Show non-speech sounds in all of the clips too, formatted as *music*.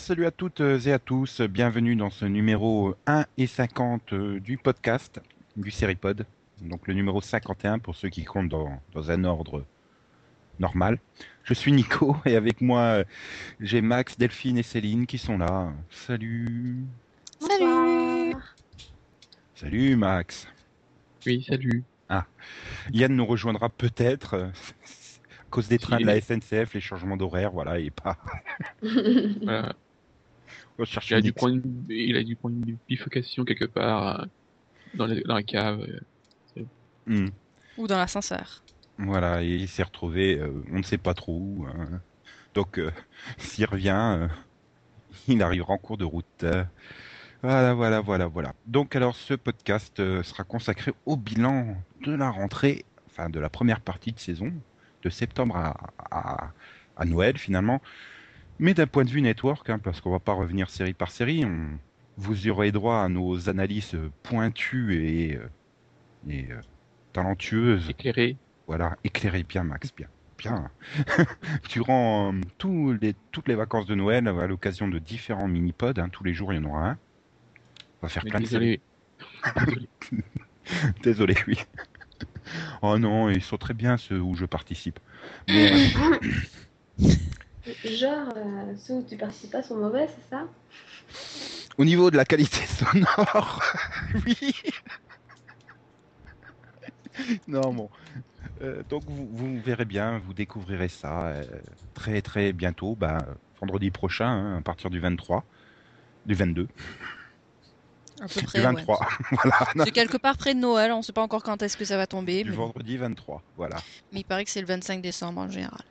Salut à toutes et à tous. Bienvenue dans ce numéro 1 et 50 euh, du podcast du Seripod. Donc le numéro 51 pour ceux qui comptent dans, dans un ordre normal. Je suis Nico *laughs* et avec moi euh, j'ai Max, Delphine et Céline qui sont là. Salut. Salut Salut Max. Oui, salut. Yann nous rejoindra peut-être euh, *laughs* à cause des trains de la SNCF, les changements d'horaire, voilà, et pas. *laughs* Voilà. On va chercher Il, a dû prendre une, il a dû prendre une bifurcation quelque part euh, dans la, dans la cave. euh. Hmm. Ou dans l'ascenseur. Voilà, et il s'est retrouvé, euh, on ne sait pas trop où. hein. Donc, euh, *laughs* s'il revient, euh, il arrivera en cours de route. Voilà, voilà, voilà, voilà. Donc, alors, ce podcast euh, sera consacré au bilan de la rentrée, enfin, de la première partie de saison, de septembre à, à, à Noël, finalement. Mais d'un point de vue network, hein, parce qu'on va pas revenir série par série, on, vous y aurez droit à nos analyses pointues et, euh, et euh, talentueuses Éclairé. voilà, éclairez bien, Max, bien. Bien. *laughs* Durant euh, les, toutes les vacances de Noël, à l'occasion de différents mini-pods, hein, tous les jours il y en aura un. On va faire Mais plein de séries. désolé. *laughs* Désolé. Désolé, oui. oh non, ils sont très bien ceux où je participe. Mais, *laughs* euh, Genre, euh, ceux où tu participes pas sont mauvais, c'est ça? Au niveau de la qualité sonore, *laughs* oui. non, bon. Euh, donc vous, vous verrez bien, vous découvrirez ça euh, très très bientôt, bah, vendredi prochain, hein, à partir du 23, du 22, À peu du près. 23, *laughs* voilà. C'est quelque part près de Noël, on ne sait pas encore quand est-ce que ça va tomber, du mais, vendredi 23, voilà. mais il paraît que c'est le 25 décembre en général.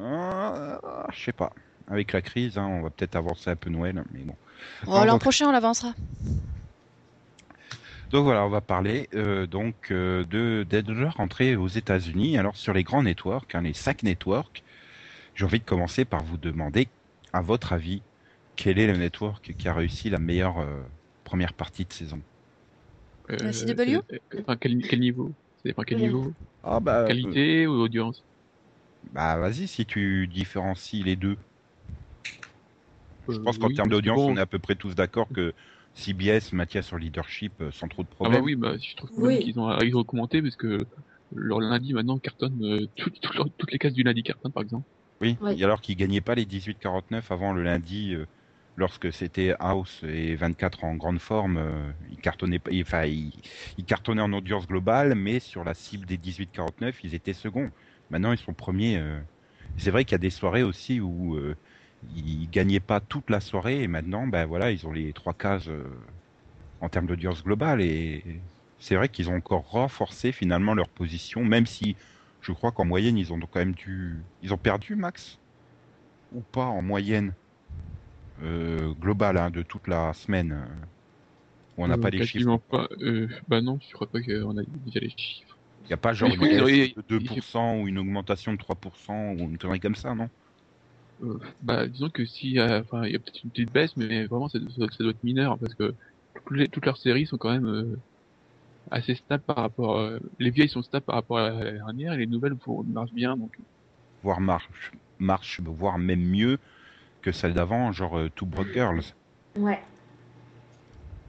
Ah, je sais pas. Avec la crise, hein, on va peut-être avancer un peu Noël, mais bon. Bon, l'an donc- prochain, on l'avancera. Donc voilà, on va parler euh, donc euh, de, de leur entrée aux États-Unis. Alors sur les grands networks, hein, les cinq networks, j'ai envie de commencer par vous demander, à votre avis, quel est le network qui a réussi la meilleure euh, première partie de saison? Euh, La CW? euh, enfin, quel, quel niveau? Quel niveau Ah bah, Qualité ou audience? Bah vas-y, si tu différencies les deux. Je pense qu'en Euh, oui, termes d'audience, bon, on est à peu près tous d'accord que CBS maintient son leadership euh, sans trop de Ah problèmes. bah oui, bah, je trouve Oui. qu'ils ont, ont commenté parce que leur lundi maintenant cartonne euh, tout- tout leur- toutes les cases du lundi cartonne par exemple. Oui, Oui. et alors qu'ils gagnaient pas les 18-49 avant le lundi, euh, lorsque c'était House et 24 en grande forme, euh, ils cartonnaient pas, ils- enfin, ils, ils cartonnaient en audience globale, mais sur la cible des 18-49, ils étaient seconds. Maintenant, ils sont premiers. euh. C'est vrai qu'il y a des soirées aussi où euh, ils gagnaient pas toute la soirée, et maintenant, ben voilà, ils ont les trois cases euh, en termes d'audience globale, et c'est vrai qu'ils ont encore renforcé finalement leur position, même si je crois qu'en moyenne, ils ont quand même dû. Ils ont perdu, Max? Ou pas en moyenne euh, globale hein, de toute la semaine? Où On n'a pas les chiffres. pas. Bah non, je crois pas qu'on a déjà les chiffres. Il n'y a pas genre je une de 2% ou une augmentation de 3% ou une connerie comme ça, non? Euh, bah disons que si, euh, enfin, il y a peut-être une petite baisse, mais vraiment ça, ça- ça doit être mineur parce que toutes, les- toutes leurs séries sont quand même euh, assez stables par rapport. euh, les vieilles sont stables par rapport à la dernière et les nouvelles marchent bien. Donc Voire marche, marche, voire même mieux que celle d'avant, genre euh, Two Broke Girls. Ouais.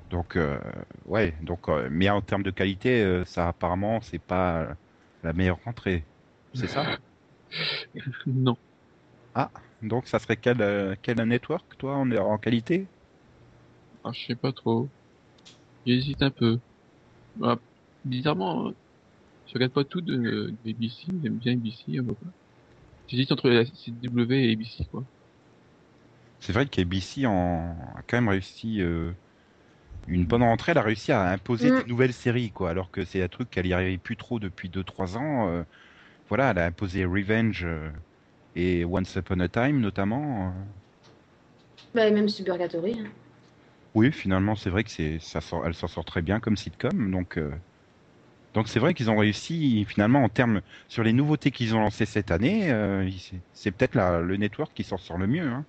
Donc, euh, ouais, donc, euh, mais en termes de qualité, euh, ça apparemment, c'est pas la meilleure rentrée. C'est ça? *laughs* Non. Donc, ça serait quel, euh, quel network, toi, en, en qualité? Ah, je sais pas trop. J'hésite un peu. Bah, bizarrement, hein, je regarde pas tout de, de ABC, j'aime bien ABC. hein. J'hésite entre la CW et ABC, quoi. C'est vrai qu'ABC en... a quand même réussi euh, une bonne rentrée. Elle a réussi à imposer Mm. des nouvelles séries, quoi. Alors que c'est un truc qu'elle y arrivait plus trop depuis 2-3 ans. euh, voilà, elle a imposé Revenge euh, et Once Upon a Time, notamment. euh. Bah, et même Suburgatory. hein. Oui, finalement, c'est vrai que c'est ça sort, elle s'en sort très bien comme sitcom. Donc, donc c'est vrai qu'ils ont réussi finalement en termes sur les nouveautés qu'ils ont lancées cette année. c'est- peut-être le network qui s'en sort le mieux. Hein.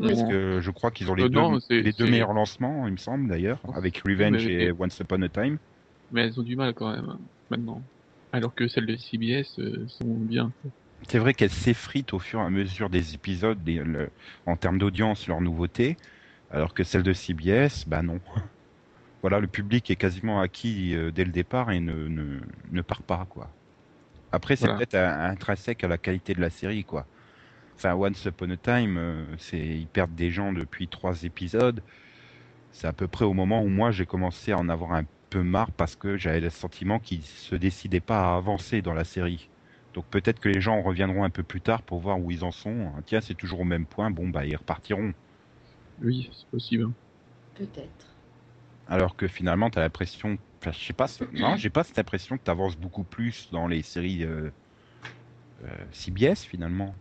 Parce que je crois qu'ils ont les Euh, deux, non, c'est- les deux c'est- meilleurs lancements, il me semble d'ailleurs, avec Revenge mais- et Once Upon a Time. Mais elles ont du mal quand même, maintenant. Alors que celles de CBS euh, sont bien. c'est vrai qu'elle s'effrite au fur et à mesure des épisodes des- le- en termes d'audience, leur nouveauté, alors que celle de CBS, bah non. *laughs* Voilà, le public est quasiment acquis euh, dès le départ et ne, ne, ne part pas, quoi. Après, c'est Voilà. peut-être un- intrinsèque à la qualité de la série, quoi. Enfin, Once Upon a Time, euh, c'est ils perdent des gens depuis trois épisodes. C'est à peu près au moment où moi j'ai commencé à en avoir un peu marre parce que j'avais le sentiment qu'ils se décidaient pas à avancer dans la série. Donc peut-être que les gens reviendront un peu plus tard pour voir où ils en sont. Ah, Tiens, c'est toujours au même point. Bon, bah ils repartiront. Oui, c'est possible. Peut-être. Alors que finalement, t'as l'impression, enfin, je sais pas, non, j'ai pas cette impression que t'avances beaucoup plus dans les séries euh, euh, CBS finalement.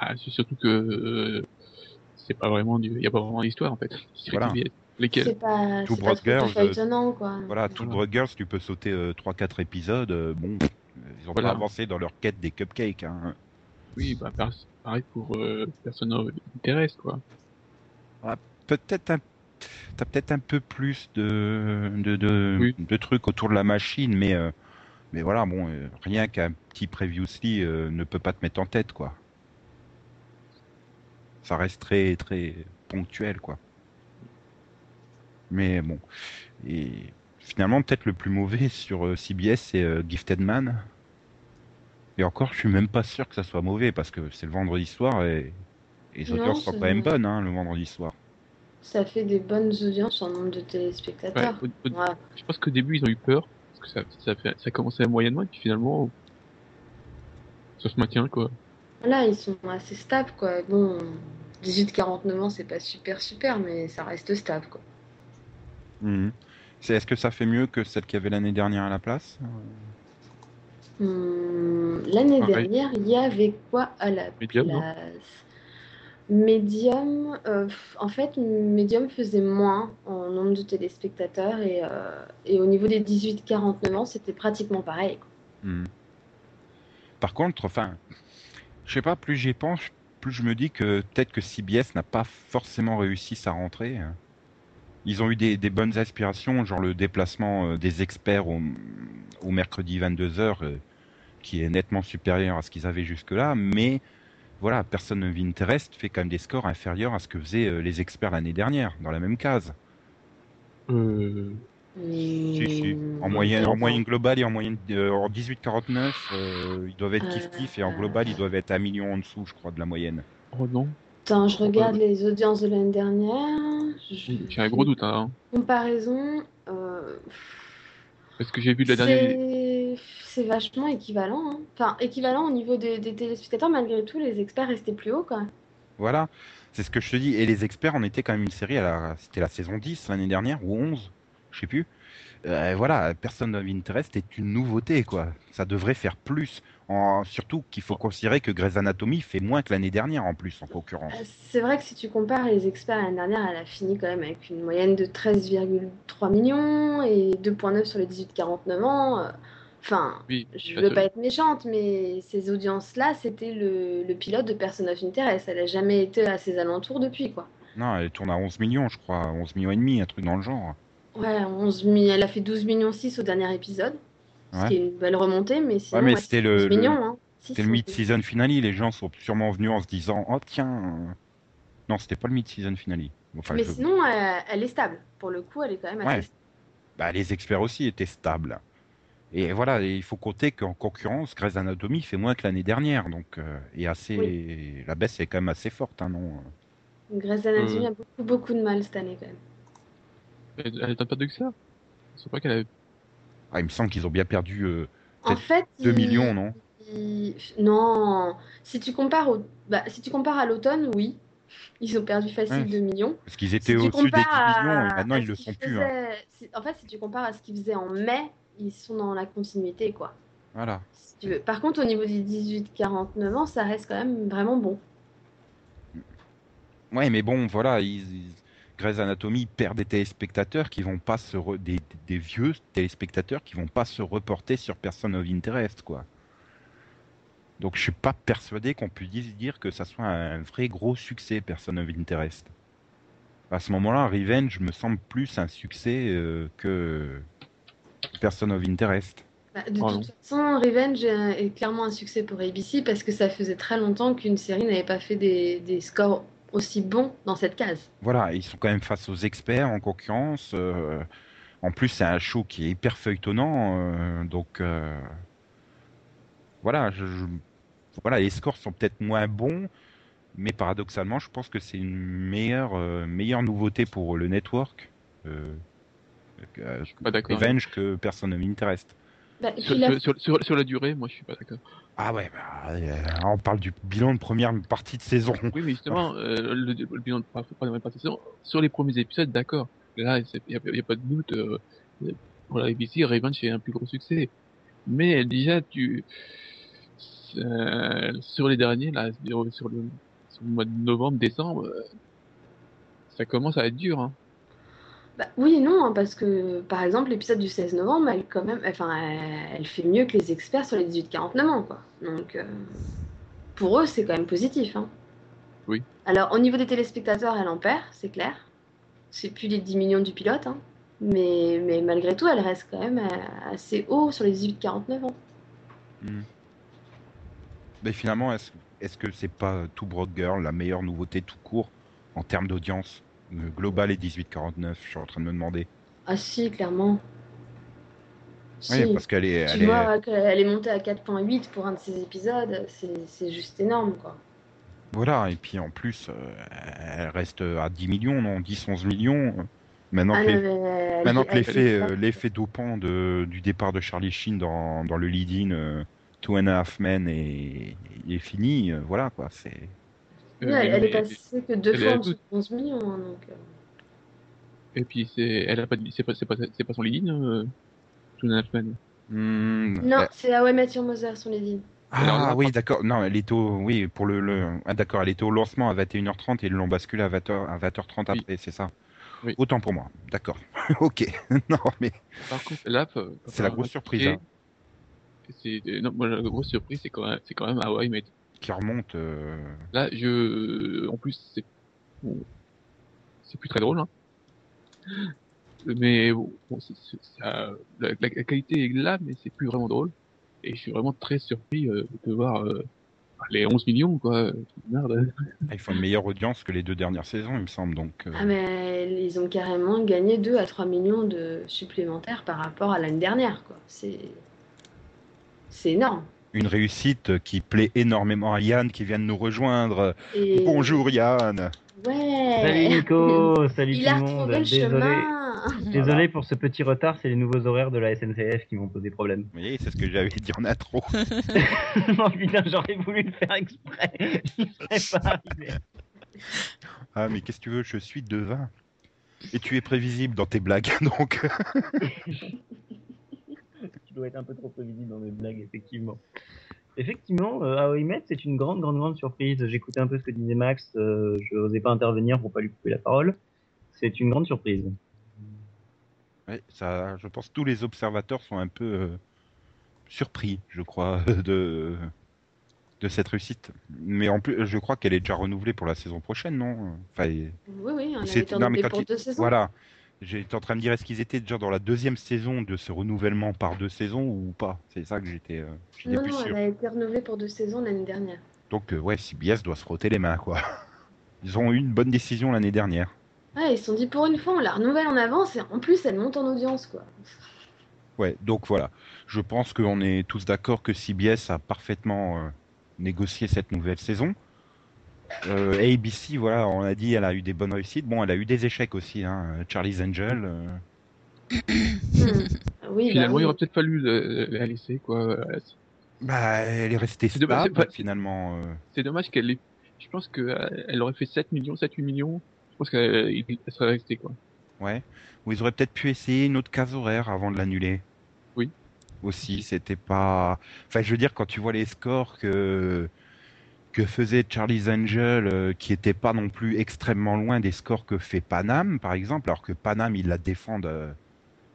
Ah, c'est surtout que euh, c'est pas vraiment du, y a pas vraiment d'histoire en fait. Voilà. Lesquels C'est pas, Brothers, tout feuilletonnant, quoi. Voilà, tout Voilà. Girls, tu peux sauter euh, 3-4 épisodes. euh, bon, euh, ils ont Voilà. pas avancé dans leur quête des cupcakes. Hein. Oui, bah par- pareil pour euh, Persona Interest quoi. Peut-être un, t'as peut-être un peu plus de de, de, Oui. de trucs autour de la machine, mais euh, mais voilà, bon, euh, rien qu'un petit previously euh, ne peut pas te mettre en tête, quoi. Ça reste très très ponctuel, quoi. Mais bon, et finalement peut-être le plus mauvais sur euh, CBS c'est euh, Gifted Man. Et encore, je suis même pas sûr que ça soit mauvais parce que c'est le vendredi soir et, et les Non, audiences sont quand même bonnes, hein, le vendredi soir. Ça fait des bonnes audiences en nombre de Ouais, téléspectateurs. au- au- Ouais. Je pense qu'au début ils ont eu peur parce que ça ça fait ça commençait moyennement et puis finalement ça se maintient quoi. Là, ils sont assez stables, quoi. Bon, 18-49 ans, c'est pas super super, mais ça reste stable, quoi. Mhm. C'est est-ce que ça fait mieux que celle qu'il y avait l'année dernière à la place Hum, L'année Pareil. dernière, il y avait quoi à la Medium, place? Medium, euh, en fait, Medium faisait moins en nombre de téléspectateurs et, euh, et au niveau des 18-49 ans, c'était pratiquement pareil. quoi. Mhm. Par contre, enfin, je sais pas, plus j'y pense, plus je me dis que peut-être que CBS n'a pas forcément réussi sa rentrée. Ils ont eu des, bonnes aspirations, genre le déplacement euh, des experts au, mercredi 22h, qui est nettement supérieur à ce qu'ils avaient jusque-là, mais voilà, personne of Interest fait quand même des scores inférieurs à ce que faisaient euh, les experts l'année dernière, dans la même case. Euh, Si, si. En moyenne, en attends. moyenne globale et en moyenne euh, en 18-49, euh, ils doivent être Euh, kiff-kiff et en global, ils doivent être un million en dessous, je crois, de la moyenne. oh non, Attends, je regarde Ouais. les audiences de l'année dernière. Je- j'ai un gros doute hein, Comparaison, euh, parce que j'ai vu de la dernière. c'est vachement équivalent. hein. Enfin, équivalent au niveau des, des téléspectateurs, malgré tout, les experts restaient plus hauts, quoi. Voilà, c'est ce que je te dis. Et les experts, on était quand même une série, la... c'était la saison 10 l'année dernière, ou 11, je sais plus. Euh, voilà, Person of Interest est une nouveauté, quoi. Ça devrait faire plus. En... Surtout qu'il faut considérer que Grey's Anatomy fait moins que l'année dernière, en plus, en concurrence. Euh, C'est vrai que si tu compares les experts l'année dernière, elle a fini quand même avec une moyenne de 13,3 millions et 2,9 sur les 18-49 ans. euh, Enfin, Oui, je ça veux pas être méchante, mais ces audiences-là, c'était le, le pilote de Person of Interest. Elle a jamais été à ses alentours depuis, quoi. Non, elle tourne à 11 millions, je crois, 11 millions et demi, un truc dans le genre. Ouais, 11 mi- elle a fait 12 millions 6 au dernier épisode, ce qui est une belle remontée, mais sinon, mais ouais, c'était le- 12 le- millions, hein. C'était le mid-season finale, les gens sont sûrement venus en se disant Oh tiens. euh, Non, c'était pas le mid-season finale. Enfin, Mais je- sinon, elle, elle est stable. Pour le coup, elle est quand même assez Ouais. Bah, les experts aussi étaient stables. Et voilà, et il faut compter qu'en concurrence, Grey's Anatomy fait moins que l'année dernière, donc euh, et assez, la baisse est quand même assez forte, hein, non Grey's Anatomy Euh. a beaucoup, beaucoup de mal cette année quand même. Elle elle a pas de que ça. Je sais pas qu'elle avait. ah, Il me semble qu'ils ont bien perdu euh, En fait, 2 il- millions, non? il- Non, si tu compares au... bah, si tu compares à l'automne, oui, ils ont perdu facile Ouais. 2 millions. Parce qu'ils étaient au-dessus des 10 compares millions, à- et maintenant ils le sont plus. hein. faisaient- En fait, si tu compares à ce qu'ils faisaient en mai, ils sont dans la continuité, quoi. Voilà. Si tu veux. Par contre, au niveau des 18-49 ans, ça reste quand même vraiment bon. Ouais, mais bon, voilà, ils, ils- Grey's Anatomy perd des téléspectateurs qui vont pas se re- des, des vieux téléspectateurs qui vont pas se reporter sur Person of Interest, quoi. Donc je suis pas persuadé qu'on puisse dire que ça soit un vrai gros succès Person of Interest. À ce moment-là, Revenge me semble plus un succès euh, que Person of Interest. Bah, de toute façon, Revenge euh, est clairement un succès pour ABC parce que ça faisait très longtemps qu'une série n'avait pas fait des, des scores aussi bons dans cette case. Voilà, ils sont quand même face aux experts en concurrence. euh, en plus, c'est un show qui est hyper feuilletonnant, euh, donc euh, voilà, je- je- voilà, les scores sont peut-être moins bons, mais paradoxalement, je pense que c'est une meilleure, euh, meilleure nouveauté pour le network. Euh, d'accord. Revenge que Person of Interest. Bah, Sur, la- sur, sur, sur- sur la durée, moi je suis pas d'accord. Ah ouais, bah, euh, on parle du bilan de première partie de saison. Oui, mais justement, *laughs* euh, le, le bilan de première partie de saison, sur les premiers épisodes, d'accord. Là, il n'y a, y a pas de doute. euh, pour la ABC, Revenge est un plus gros succès. Mais déjà, tu euh, sur les derniers, là, sur le, sur le mois de novembre, décembre, euh, ça commence à être dur. Hein. Bah, oui et non, hein, parce que par exemple, l'épisode du 16 novembre, elle, quand même, enfin, elle, elle fait mieux que les experts sur les 18-49 ans. Quoi. Donc, euh, pour eux, c'est quand même positif. Hein. Oui. Alors, au niveau des téléspectateurs, elle en perd, c'est clair. C'est plus les 10 millions du pilote. Hein. Mais, mais malgré tout, elle reste quand même euh, assez haut sur les 18-49 ans. Mais finalement, est-ce est-ce que c'est pas Two Broad Girl la meilleure nouveauté tout court en termes d'audience? Globale et 18-49 Je suis en train de me demander. Ah si, clairement. Oui, Si. parce qu'elle est, Tu elle est- vois qu'elle est montée à 4.8 pour un de ces épisodes, c'est juste énorme, quoi. voilà. Et puis en plus, euh, elle reste à 10 millions, non 10-11 millions. Maintenant Ah, que l'effet l'effet dopant de, du départ de Charlie Sheen dans, dans le lead-in euh, Two and a Half Men est, est fini, euh, voilà quoi. C'est Oui, Euh, elle, elle est passée que deux est fois en dessous tout. de 11 millions, hein, donc... euh. Et puis c'est, elle a pas, de- c'est pas, c'est pas, c'est pas son lead, euh, Two and a Half Men. Hmm, Non, euh, c'est How I Met Your Mother lignes. Alors ah oui d'accord. Non, elle était au oui pour le, le ah, d'accord, elle était au lancement à 21h30 et ils l'ont basculé à 20h à 20h30 Oui. après, c'est ça. Oui. Autant pour moi. D'accord. *laughs* ok. *laughs* non mais Par contre, là, C'est la grosse surprise, C'est, euh, non, moi, la grosse surprise, c'est quand même, c'est quand même Hawaii, mais qui remonte. euh, là, je, en plus, c'est, bon, c'est plus très drôle, hein. Mais bon, bon, c'est- c'est- ça, la, la- la qualité est là, mais c'est plus vraiment drôle. Et je suis vraiment très surpris euh, de voir euh, les 11 millions, quoi. Merde. Ils font une meilleure audience que les deux dernières saisons, il me semble. Donc euh, Ah mais ils ont carrément gagné 2 à 3 millions de supplémentaires par rapport à l'année dernière, quoi. C'est... C'est énorme. Une réussite qui plaît énormément à Yann qui vient de nous rejoindre. Et... Bonjour Yann. Ouais Salut Nico, *laughs* salut Il tout a le monde. le Désolé, chemin *laughs* désolé pour ce petit retard, c'est les nouveaux horaires de la SNCF qui m'ont posé problème. Vous voyez, c'est ce que j'avais dit en intro. *laughs* non putain, j'aurais voulu le faire exprès. Pas arrivé. Ah mais qu'est-ce que tu veux, je suis devin. Et tu es prévisible dans tes blagues, donc. Tu dois être un peu trop prévisible dans mes blagues, effectivement. Effectivement, euh, How I Met, c'est une grande, grande, grande surprise. J'écoutais un peu ce que disait Max, euh, je n'osais pas intervenir pour pas lui couper la parole. C'est une grande surprise. Ouais, ça, je pense que tous les observateurs sont un peu euh, surpris, je crois, *laughs* de de cette réussite. Mais en plus, je crois qu'elle est déjà renouvelée pour la saison prochaine, non? Enfin, Oui, oui, on a C'est- été non, mais renouvelé quand pour il- deux saisons. voilà. J'étais en train de dire est-ce qu'ils étaient déjà dans la deuxième saison de ce renouvellement par deux saisons ou pas? C'est ça que j'étais, euh, Non, plus non, sûr. elle a été renouvelée pour deux saisons l'année dernière. Donc euh, ouais, CBS doit se frotter les mains, quoi. *laughs* Ils ont eu une bonne décision l'année dernière. Ouais, ils se sont dit pour une fois, on la renouvelle en avance et en plus, elle monte en audience, quoi. Ouais, donc voilà. Je pense qu'on est tous d'accord que CBS a parfaitement euh, négocié cette nouvelle saison. Euh, ABC, voilà, on a dit, elle a eu des bonnes réussites. Bon, elle a eu des échecs aussi, hein. Charlie's Angel. euh. *coughs* Oui, bah Finalement, oui. il aurait peut-être fallu la laisser, quoi. Euh, Bah, elle est restée C'est dommage, stable, c'est pas- finalement. euh. C'est dommage qu'elle ait, je pense qu'elle aurait fait 7 millions, 7-8 millions. Je pense qu'elle serait restée, quoi. Ouais. Ou ils auraient peut-être pu essayer une autre case horaire avant de l'annuler. Oui. Aussi, c'était pas. Enfin, je veux dire, quand tu vois les scores que que faisait Charlie's Angel, euh, qui était pas non plus extrêmement loin des scores que fait Panam, par exemple, alors que Panam, ils la défendent euh,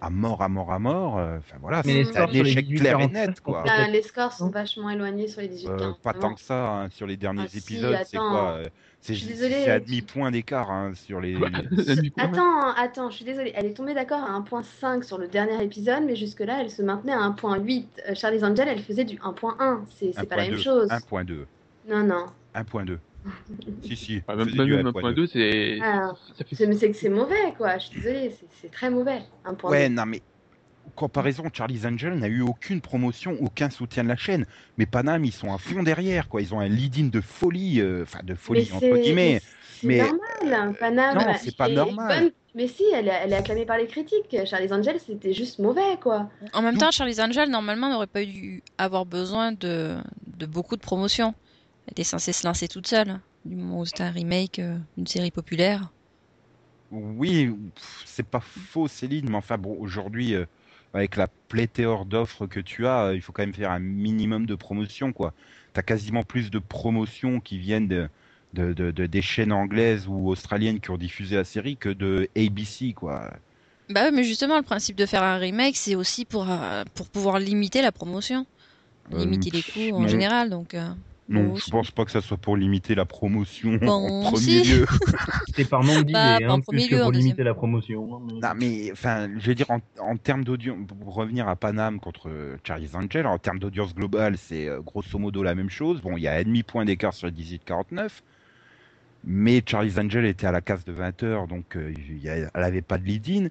à mort, à mort, à mort. euh, Enfin voilà, c'est scores un échec clair et 18-49 net, quoi. sont Bah, les scores sont vachement éloignés sur les 18 Euh, 40 pas tant que ça hein, sur les derniers Ah, si, épisodes, c'est attends. quoi euh, C'est c'est à demi-point d'écart hein, sur les. *laughs* Attends, attends, je suis désolée. Elle est tombée d'accord à 1.5 sur le dernier épisode, mais jusque-là, elle se maintenait à 1.8. Euh, Charlie's Angel, elle faisait du 1.1. C'est c'est pas la même 1.2, chose. 1.2. Non, non. 1.2. si, si. Ah, Même même 1.2. 1.2, c'est. C'est mais c'est que c'est mauvais, quoi. Je suis désolée, c'est- c'est très mauvais. 1.2. Ouais, non, mais en comparaison, Charlie's Angel n'a eu aucune promotion, aucun soutien de la chaîne. Mais Panam, ils sont à fond derrière, quoi. Ils ont un lead-in de folie, euh, enfin de mais folie c'est entre guillemets. c'est mais, normal. Panam, non, c'est pas normal. bonne- Mais si, elle est, elle est acclamée par les critiques. Charlie's Angel, c'était juste mauvais, quoi. En même temps, Charlie's Angel, normalement, n'aurait pas dû avoir besoin de, de beaucoup de promotion. Était censée se lancer toute seule, du moment où c'était un remake euh, d'une série populaire. Oui, c'est pas faux, Céline, mais enfin bon, aujourd'hui, euh, avec la pléthore d'offres que tu as, euh, il faut quand même faire un minimum de promotion, quoi. T'as quasiment plus de promotions qui viennent de, de, de- de- des chaînes anglaises ou australiennes qui ont diffusé la série que de ABC, quoi. Bah oui, mais justement, le principe de faire un remake, c'est aussi pour, euh, pour pouvoir limiter la promotion. Euh, Limiter les coûts en non. général, donc... Non, je pense pas que ça soit pour limiter la promotion Bon, en premier si. lieu. *laughs* C'est par manque d'idées, Bah, hein, premier plus que lieu, pour limiter deuxième. la promotion. hein. Non, mais enfin, je veux dire, en, en termes d'audience, pour revenir à Panam contre euh, Charlie's Angel, en termes d'audience globale, c'est euh, grosso modo la même chose. Bon, il y a un demi-point d'écart sur le 18-49, mais Charlie's Angel était à la case de 20 heures, donc euh, elle avait pas de lead-in.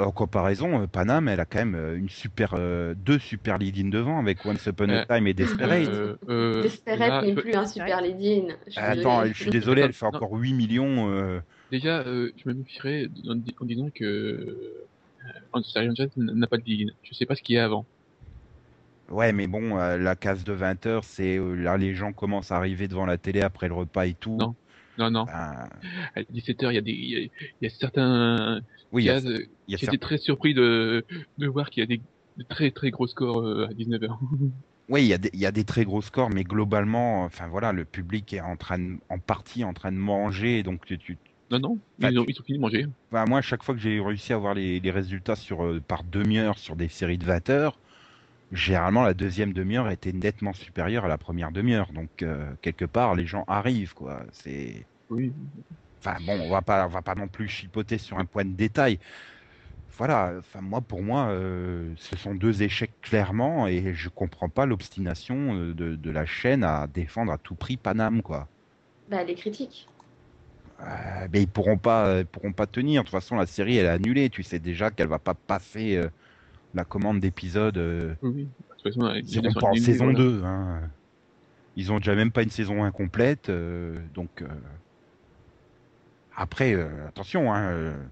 En comparaison, euh, Panam, elle a quand même euh, une super, euh, deux super lead-in devant avec Once Upon a Euh, Time et Desperate. Euh, euh, Desperate n'est plus un super lead-in. Attends, je suis désolé, elle fait Non. encore 8 millions. euh, Déjà, euh, je me méfierais en, di- en disant que euh, Angel n'a pas de ligne. Je sais pas ce qu'il y a avant. Ouais, mais bon, euh, la case de 20 heures, c'est euh, là les gens commencent à arriver devant la télé après le repas et tout. Non. Non, non. Ben, À 17h, il y a des, il y a, y a certains oui, il y a, y a J'étais très surpris de, de voir qu'il y a des, de très très gros scores euh, à 19h. *laughs* Oui, il y, a des, il y a des très gros scores, mais globalement, enfin voilà, le public est en train de, en partie en train de manger, donc tu, tu- Non, non, ils, ont, tu- ils ont fini de manger. moi, à chaque fois que j'ai réussi à avoir les, les résultats sur euh, par demi-heure sur des séries de 20 heures, généralement la deuxième demi-heure était nettement supérieure à la première demi-heure, donc euh, quelque part les gens arrivent quoi. C'est, Oui. enfin bon, on va pas, on va pas non plus chipoter sur un point de détail. Voilà, enfin moi pour moi, euh, ce sont deux échecs clairement, et je comprends pas l'obstination euh, de, de la chaîne à défendre à tout prix Paname quoi. Bah, les critiques. Euh, mais ils pourront pas, euh, ils pourront pas tenir. De toute façon, la série elle est annulée. Tu sais déjà qu'elle va pas passer euh, la commande d'épisode. euh, Oui, oui. De toute façon, ils pas en saison 2. Hein. Ils ont déjà même pas une saison incomplète. euh, donc euh, après, euh, attention. Hein, euh,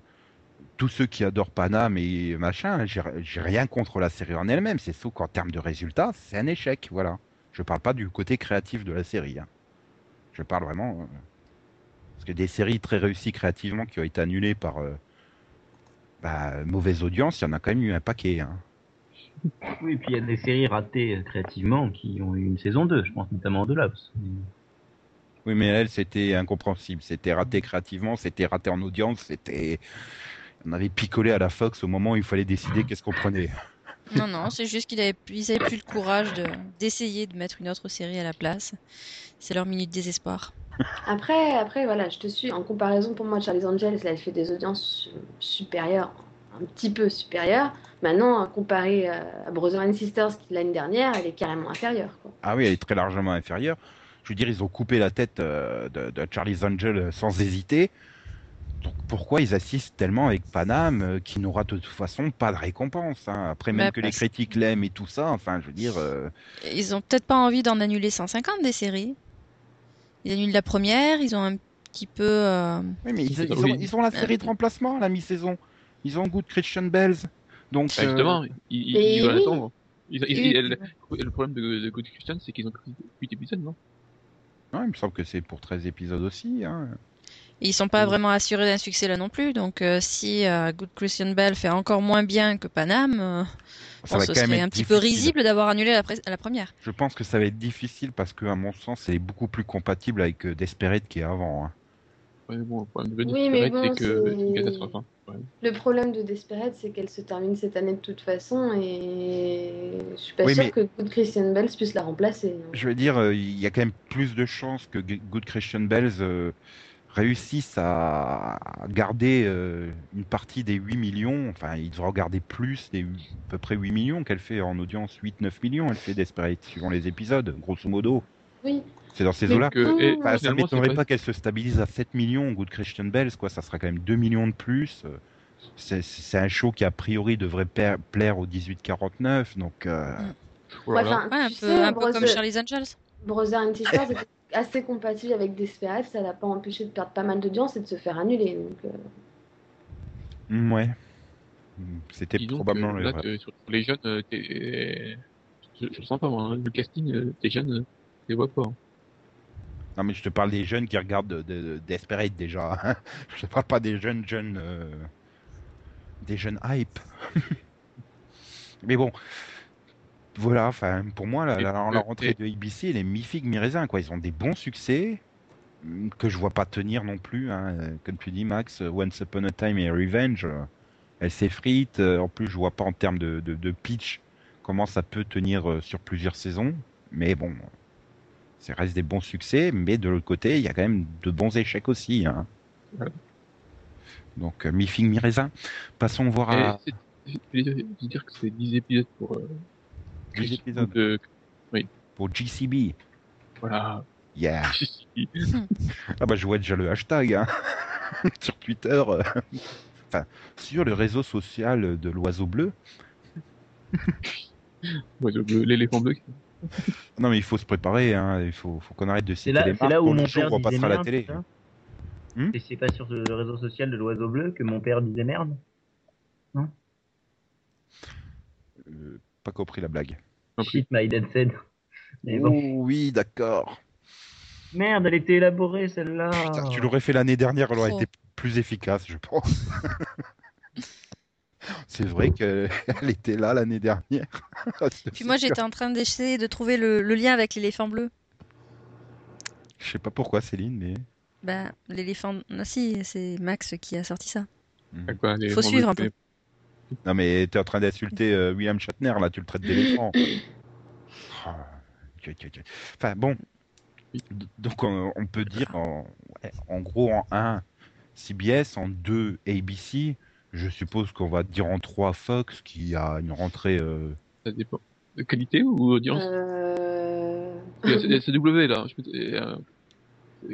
tous ceux qui adorent Panam et machin, j'ai rien contre la série en elle-même. C'est sauf qu'en termes de résultats, c'est un échec. Voilà. Je parle pas du côté créatif de la série. hein. Je parle vraiment. euh, parce que des séries très réussies créativement qui ont été annulées par bah, mauvaise audience, il y en a quand même eu un paquet. Hein. Oui, et puis il y a des séries ratées créativement qui ont eu une saison 2, je pense notamment de Loves. Oui, mais elle, c'était incompréhensible. C'était raté créativement, c'était raté en audience, c'était. On avait picolé à la Fox au moment où il fallait décider qu'est-ce qu'on prenait. Non, non, c'est juste qu'ils avaient, ils avaient plus le courage de, d'essayer de mettre une autre série à la place. C'est leur minute désespoir. Après, après, voilà, je te suis. En comparaison, pour moi, Charlie's Angels, elle fait des audiences supérieures, un petit peu supérieures. Maintenant, comparé euh, à Brother and Sisters l'année dernière, elle est carrément inférieure. Quoi. Ah oui, elle est très largement inférieure. Je veux dire, ils ont coupé la tête euh, de, de Charlie's Angel sans hésiter. Donc pourquoi ils assistent tellement avec Panam euh, qui n'aura de toute façon pas de récompense hein? Après, même Bah, que les critiques l'aiment et tout ça, enfin, je veux dire. euh, Ils ont peut-être pas envie d'en annuler 150 des séries. Ils annulent la première, ils ont un petit peu. euh, Oui, mais ils, ont, oui. ils ont la série de remplacement à la mi-saison. Ils ont Good Christian Bells. Donc, Bah, euh, justement, ils, ils, ils veulent attendre. Ils- ils- le problème de, de Good Christian, c'est qu'ils ont pris 8 épisodes, non? Ouais, il me semble que c'est pour 13 épisodes aussi. Hein. ils sont pas vraiment assurés d'un succès là non plus. Donc euh, si euh, Good Christian Bell fait encore moins bien que Panam, euh, Ça bon, va ce serait un petit peu risible d'avoir annulé la, première. Je pense que ça va être difficile parce que, à mon sens, c'est beaucoup plus compatible avec Desperate qui est avant. hein. Bon, le problème de Oui, mais bon, c'est que c'est- c'est une catastrophe. hein. Ouais. Le problème de Desperate, c'est qu'elle se termine cette année de toute façon et je suis pas Oui, sûre mais- que Good Christian Bells puisse la remplacer. Je veux dire, euh, il y a quand même plus de chances que Good Christian Bells euh, réussisse à garder euh, une partie des 8 millions. Enfin, ils devraient garder plus des huit- à peu près 8 millions qu'elle fait en audience. 8-9 millions, elle fait Desperate, suivant les épisodes, grosso modo. Oui, C'est dans ces eaux-là. Euh, Enfin, ça ne m'étonnerait pas- qu'elle se stabilise à 7 millions, Good Christian Bells, quoi. Ça sera quand même 2 millions de plus. Euh, C'est un show qui, a priori, devrait plaire aux 18-49. Donc, euh. Ouais, Ouais, un peu, sais, un peu comme Brother- Charlie's Angels. Brother and Sisters *laughs* était assez compatible avec Desperate, ça l'a pas empêché de perdre pas mal d'audience et de se faire annuler. Donc, euh, mm, ouais. Mm, C'était probablement que le là, t'es- sur les jeunes, euh, je, je le sens pas moi. hein. Le casting, euh, des jeunes, euh, je les vois pas. hein. Non, mais je te parle des jeunes qui regardent de, de- de- Desperate déjà. hein. *laughs* je te parle pas des jeunes jeunes. euh, des jeunes hype. *laughs* mais bon. Voilà, enfin, pour moi, la, la- la rentrée de ABC, elle est mi-figue, mi-raisin, quoi. Ils ont des bons succès mm, que je vois pas tenir non plus. hein. Comme tu dis, Max, euh, Once Upon a Time et Revenge, euh, elle s'effrite. En plus, je vois pas en termes de, de- de pitch comment ça peut tenir sur plusieurs saisons. Mais bon, ça reste des bons succès, mais de l'autre côté, il y a quand même de bons échecs aussi. hein. Donc, euh, mi-figue, mi-raisin. Passons voir à Je voulais dire- que c'est 10 épisodes pour. Euh, 10 Chris- épisodes de- pour GCB. voilà. Yeah. *laughs* Ah bah je vois déjà le hashtag hein. *laughs* sur Twitter. euh, Enfin, sur le réseau social de l'oiseau bleu. Ouais, le- L'éléphant bleu. *laughs* Non mais il faut se préparer, hein. il faut, faut qu'on arrête de citer C'est là, les c'est marques là où pour mon le jour père où on disait passera à la télé. Hmm Et c'est pas sur le réseau social de l'oiseau bleu que mon père disait merde? Euh, pas compris la blague. Non. Shit, my dad said. Mais bon. Oh, oui, d'accord. Merde, elle était élaborée celle-là. Putain, tu l'aurais fait l'année dernière, elle aurait Oh. été plus efficace, je pense. *laughs* C'est vrai qu'elle *laughs* était là l'année dernière. *laughs* Puis moi, j'étais en train d'essayer de trouver le, le lien avec l'éléphant bleu. Je sais pas pourquoi Céline, mais. Ben, l'éléphant. Ah si, c'est Max qui a sorti ça. Quoi, Faut suivre un peu. Non mais t'es en train d'insulter euh, William Shatner là, tu le traites d'éléphant. *coughs* Ah, Enfin bon, donc on, on peut dire en, en gros en 1 CBS, en 2 ABC, je suppose qu'on va dire en 3 Fox qui a une rentrée... euh, Ça dépend. De qualité ou audience euh, CW là. Je euh,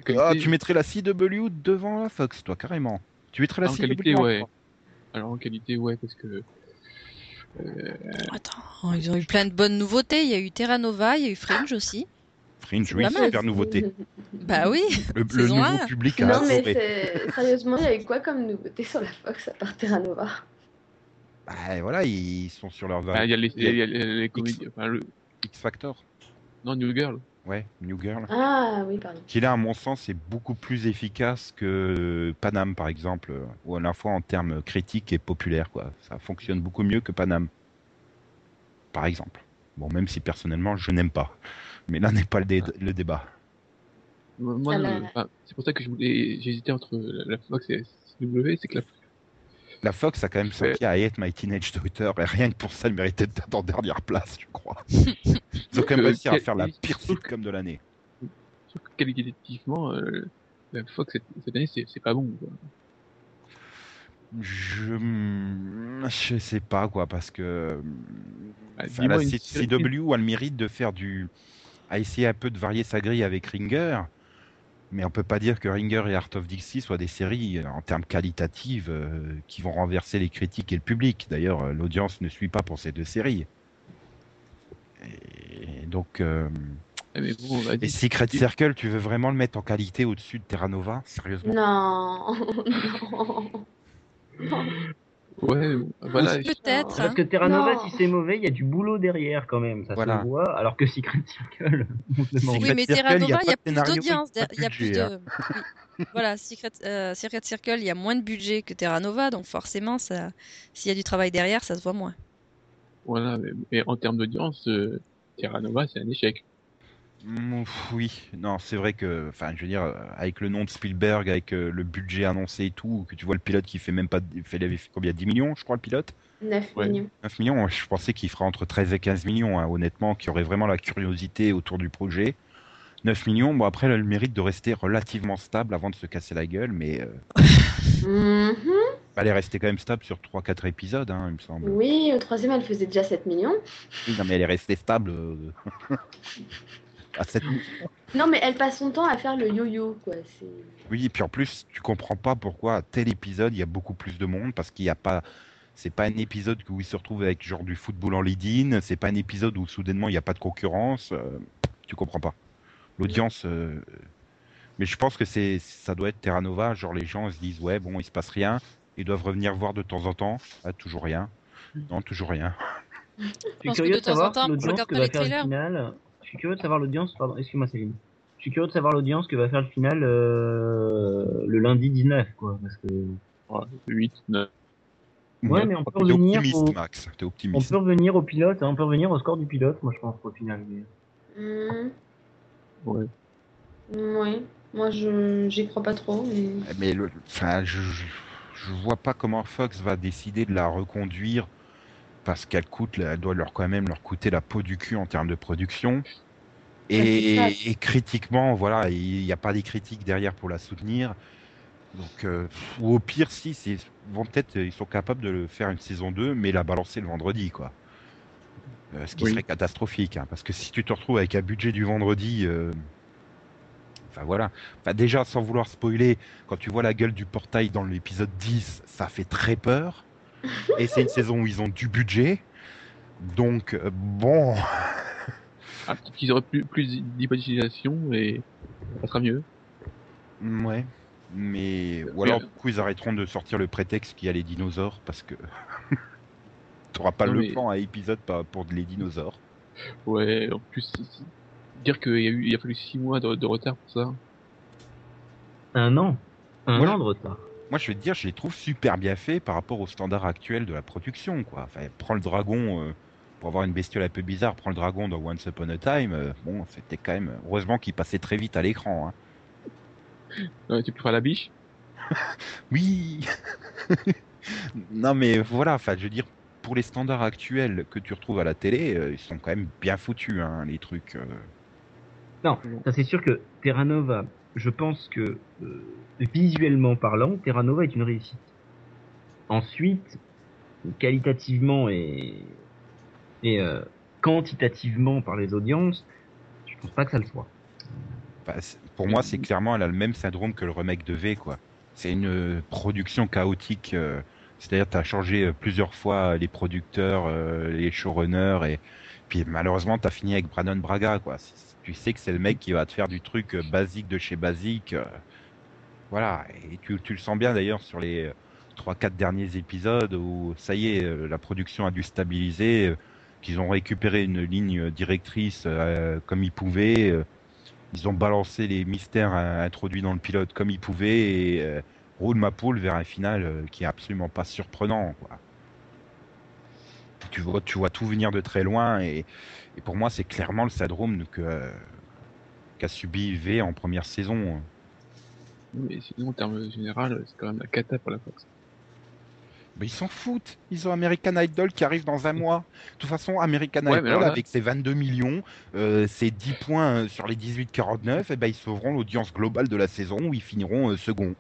qualité, Ah, tu mettrais la CW devant la Fox, toi, carrément. Tu mettrais la en CW qualité, en ouais. Alors en qualité, ouais, parce que. euh, Attends, ils ont eu plein de bonnes nouveautés. Il y a eu Terra Nova, il y a eu Fringe aussi. Fringe, C'est oui, mal. super nouveauté. *laughs* Bah oui. Le, nouveau public a Non, mais adoré. c'est- sérieusement, il y a eu quoi comme nouveauté sur la Fox à part Terra Nova Bah, voilà, ils sont sur leur ah, il y a les, y a il y a les, les comédies. Enfin, le, X Factor. non, New Girl. Ouais, New Girl. Ah oui, pardon. Qui là, à mon sens, est beaucoup plus efficace que Panam, par exemple, ou à la fois en termes critiques et populaires, quoi. Ça fonctionne beaucoup mieux que Panam, par exemple. Bon, même si personnellement, je n'aime pas. Mais là n'est pas le, dé- le débat. Moi, enfin, c'est pour ça que j'hésitais entre la Fox et la CW, c'est que la, La Fox a quand même Ouais. sorti I Hate My Teenage Daughter, et rien que pour ça, elle méritait d'être en dernière place, je crois. *laughs* Ils ont quand même Euh, réussi à faire la pire sitcom de l'année. qualitativement, euh, la Fox cette, cette année, c'est pas bon. Quoi. Je, je sais pas quoi parce que Bah, enfin, la CW a le mérite de faire du à essayer un peu de varier sa grille avec Ringer, mais on peut pas dire que Ringer et Art of Dixie soient des séries euh, en termes qualitatifs euh, qui vont renverser les critiques et le public. D'ailleurs, euh, l'audience ne suit pas pour ces deux séries. Et donc, euh, mais bon, vas-y. et Secret Circle, tu veux vraiment le mettre en qualité au-dessus de Terra Nova? Sérieusement? *laughs* Non, non. Ouais, voilà. Peut-être. Parce hein. que Terra Nova, Non. si c'est mauvais, il y a du boulot derrière quand même, ça Voilà. se voit, alors que Secret Circle, *laughs* on se demande. Secret Oui, mais Terra il y a Nova, il y a plus d'audience. Il y a plus de. Oui. Voilà, Secret, euh, Secret Circle, il y a moins de budget que Terra Nova, donc forcément, ça, s'il y a du travail derrière, ça se voit moins. Voilà, mais, mais en termes d'audience, euh, Terra Nova, c'est un échec. Mm, Oui, non, c'est vrai que, enfin, je veux dire, euh, avec le nom de Spielberg, avec euh, le budget annoncé et tout, que tu vois le pilote qui fait même pas, il fait, il avait fait combien 10 millions, je crois, le pilote? 9 Ouais. millions. 9 millions, je pensais qu'il ferait entre 13 et 15 millions, hein, honnêtement, qui aurait vraiment la curiosité autour du projet. 9 millions, bon après, elle a le mérite de rester relativement stable avant de se casser la gueule, mais euh, elle est restée quand même stable sur 3-4 épisodes, hein, il me semble. Oui, au troisième, elle faisait déjà 7 millions. Oui, non, mais elle est restée stable à 7 Non, mais elle passe son temps à faire le yo-yo, quoi. Oui, et puis en plus, tu comprends pas pourquoi à tel épisode il y a beaucoup plus de monde parce qu'il n'y a pas. C'est pas un épisode où il se retrouve avec genre du football en lead-in, c'est pas un épisode où soudainement il n'y a pas de concurrence. euh, tu comprends pas. L'audience. euh, Mais je pense que c'est ça doit être Terra Nova, genre les gens se disent ouais bon il se passe rien, ils doivent revenir voir de temps en temps. Ah, toujours rien. Non, toujours rien. Je suis pense que curieux de de temps en savoir temps, on l'audience regarde que va faire le trailers. final. Je suis curieux de savoir l'audience. Pardon, excuse-moi, Céline. Je suis curieux de savoir l'audience que va faire le final euh, le lundi 19, quoi. Parce que 8, 9. Ouais, mais on peut revenir optimiste, au- Max. T'es on peut revenir au pilote, hein, on peut revenir au score du pilote, moi je pense au final. mais- Mhm. Ouais. Oui, moi, je j'y crois pas trop. Mais... Mais le, enfin, je, je, je vois pas comment Fox va décider de la reconduire parce qu'elle coûte, elle doit leur quand même leur coûter la peau du cul en termes de production. Et, critiquement, voilà, il n'y a pas des critiques derrière pour la soutenir. Donc, euh, ou au pire, si, vont peut-être, ils sont capables de le faire une saison 2, mais la balancer le vendredi, quoi. Euh, ce qui Oui. serait catastrophique, hein, parce que si tu te retrouves avec un budget du vendredi, euh, enfin voilà. Enfin, déjà, sans vouloir spoiler, quand tu vois la gueule du portail dans l'épisode 10, ça fait très peur. Et c'est une saison où ils ont du budget. Donc, bon, *laughs* Ah, peut-être qu'ils auraient plus, plus d'hypothèsation et ça sera mieux. ouais. Mais, ou Oui, alors, euh. du coup, ils arrêteront de sortir le prétexte qu'il y a les dinosaures parce que *laughs* t'auras pas Non, le mais- plan à épisode pour les dinosaures. Ouais, en plus, dire qu'il y a eu, il a fallu 6 mois de, de retard pour ça. Un an? Un Moi, an de retard. Moi, je vais te dire, je les trouve super bien faits par rapport au standard actuel de la production, quoi. Enfin, prends le dragon, euh, pour avoir une bestiole un peu bizarre, prends le dragon dans Once Upon a Time, euh, bon, c'était quand même, heureusement qu'il passait très vite à l'écran, hein. Ouais, tu faire la biche? *laughs* Oui *laughs* Non, mais voilà, enfin, je veux dire, pour les standards actuels que tu retrouves à la télé, euh, ils sont quand même bien foutus, hein, les trucs. euh. Non, ça c'est sûr que Terra Nova, je pense que euh, visuellement parlant, Terra Nova est une réussite. Ensuite, qualitativement et, et euh, quantitativement par les audiences, je pense pas que ça le soit. C'est- pour moi, c'est clairement, elle a le même syndrome que le remake de V. C'est une euh, production chaotique. euh, C'est-à-dire, tu as changé plusieurs fois les producteurs, les showrunners, et puis malheureusement, tu as fini avec Brandon Braga, quoi. Tu sais que c'est le mec qui va te faire du truc basique de chez basique. Voilà, et tu, le sens bien d'ailleurs sur les 3-4 derniers épisodes où ça y est, la production a dû stabiliser, qu'ils ont récupéré une ligne directrice euh, comme ils pouvaient. euh, ils ont balancé les mystères euh, introduits dans le pilote comme ils pouvaient et roule ma poule vers un final qui est absolument pas surprenant. Tu vois, tu vois tout venir de très loin et, pour moi c'est clairement le euh, qu'a subi V en première saison. Mais sinon, en termes général, c'est quand même la cata pour la Fox. Mais ils s'en foutent. Ils ont American Idol qui arrive dans un mois. De toute façon, American Ouais, Idol, là- avec ses 22 millions, euh, ses 10 points euh, sur les 18-49, eh ben, ils sauveront l'audience globale de la saison où ils finiront euh, second.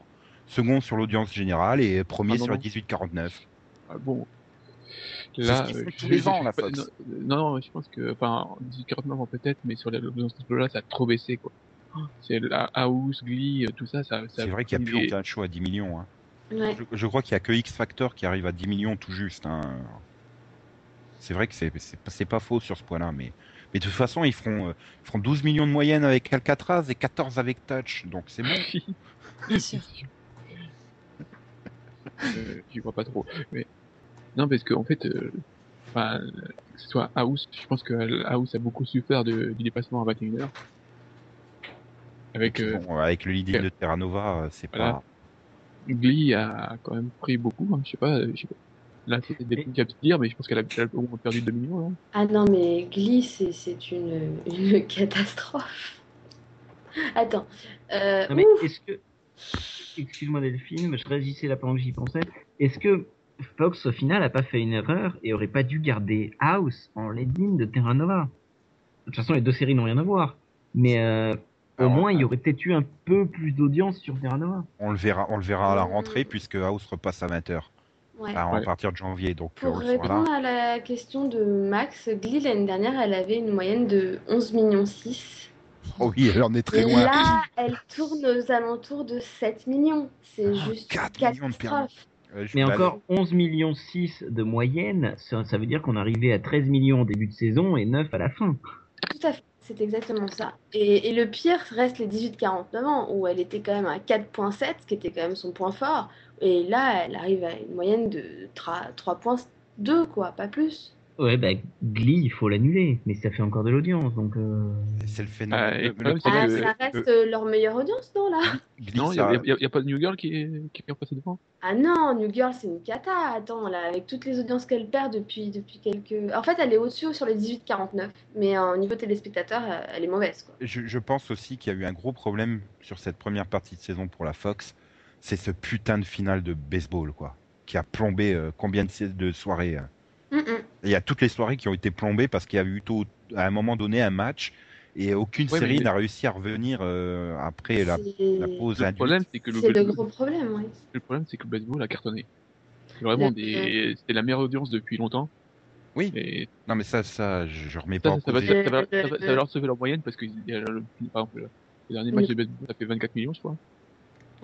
Second sur l'audience générale et premier Ah, non, sur non. les 18-49. Ah bon. C'est Là, euh, tous je- les je ans, suis la Fox. Non, non, je pense que, enfin, 49 ans peut-être, mais sur l'audience là ça a trop baissé, quoi. C'est la House, Glee, euh, tout ça, ça, ça C'est vrai qu'il n'y a plus aucun show à 10 millions. hein. Ouais. Je, je crois qu'il n'y a que X Factor qui arrive à 10 millions tout juste. hein. C'est vrai que c'est pas- pas faux sur ce point-là, mais, mais de toute façon, ils feront, euh, ils feront 12 millions de moyenne avec Alcatraz et 14 avec Touch, donc c'est bon. *laughs* Bien sûr. Euh, J'y crois pas trop. Mais non, parce que en fait, euh, que ce soit House, je pense que House a beaucoup souffert de, du dépassement à 21h. Avec euh, Bon, avec le lead-in de Terra Nova, euh, c'est Voilà. pas. Glee a quand même pris beaucoup. hein, je sais pas, euh, je sais pas. Là, c'est des trucs à dire, mais je pense qu'elle a, perdu 2 millions, non Ah non, mais Glee, c'est c'est une, une *laughs* catastrophe. Attends. Euh, Non, mais est-ce que. Excuse-moi Delphine, mais je réagissais là pendant que j'y pensais. Est-ce que Fox, au final, a pas fait une erreur et aurait pas dû garder House en lead-in de Terra Nova? De toute façon, les deux séries n'ont rien à voir. Mais euh, au moins, il y euh, aurait peut-être eu un peu plus d'audience sur Terra Nova. On le verra, on le verra à la rentrée puisque House repasse à 20h. Ouais. à Ouais. partir de janvier, donc Pour saura là. répondre à la question de Max, Glee l'année dernière, elle avait une moyenne de 11 millions 6. Oh oui, elle en est très Et loin. là, elle tourne aux alentours de 7 millions. C'est Ah, juste 4 une millions de catastrophe. Euh, Mais encore 11 millions 6 de moyenne, ça, ça veut dire qu'on arrivait à 13 millions au début de saison et 9 à la fin. Tout à fait, c'est exactement ça. Et, et le pire reste les 18-49 ans, où elle était quand même à 4.7, ce qui était quand même son point fort. Et là, elle arrive à une moyenne de 3.2, quoi, pas plus. Ouais, bah Glee, il faut l'annuler, mais ça fait encore de l'audience, donc... euh, C'est le phénomène. Ah, et le- problème, Ah, que- ça c'est reste euh, leur meilleure audience, non, là? Glee, Non, il n'y a, y a pas de New Girl qui est, qui est repassé devant Ah non, New Girl, c'est une cata. Attends, là, avec toutes les audiences qu'elle perd depuis, depuis quelques... En fait, elle est au-dessus sur les 18-49, mais euh, au niveau téléspectateur, euh, elle est mauvaise, quoi. je, je pense aussi qu'il y a eu un gros problème sur cette première partie de saison pour la Fox. C'est ce putain de finale de baseball, quoi. Qui a plombé euh, combien de, soirées euh. Mm, mm. Il y a toutes les soirées qui ont été plombées parce qu'il y a eu tôt, à un moment donné un match et aucune Ouais, série mais- n'a réussi à revenir euh, après la, pause Le problème, c'est que le, C'est le le- gros problème, le problème, c'est que le baseball a cartonné. C'est vraiment des, c'est la meilleure audience depuis longtemps. Oui. Et Non, mais ça, ça, je, je remets pas ça, en ça, va, cause. va, ça, va, va leur sauver leur moyenne parce que par exemple, le, le dernier match de baseball, ça fait 24 millions, je crois.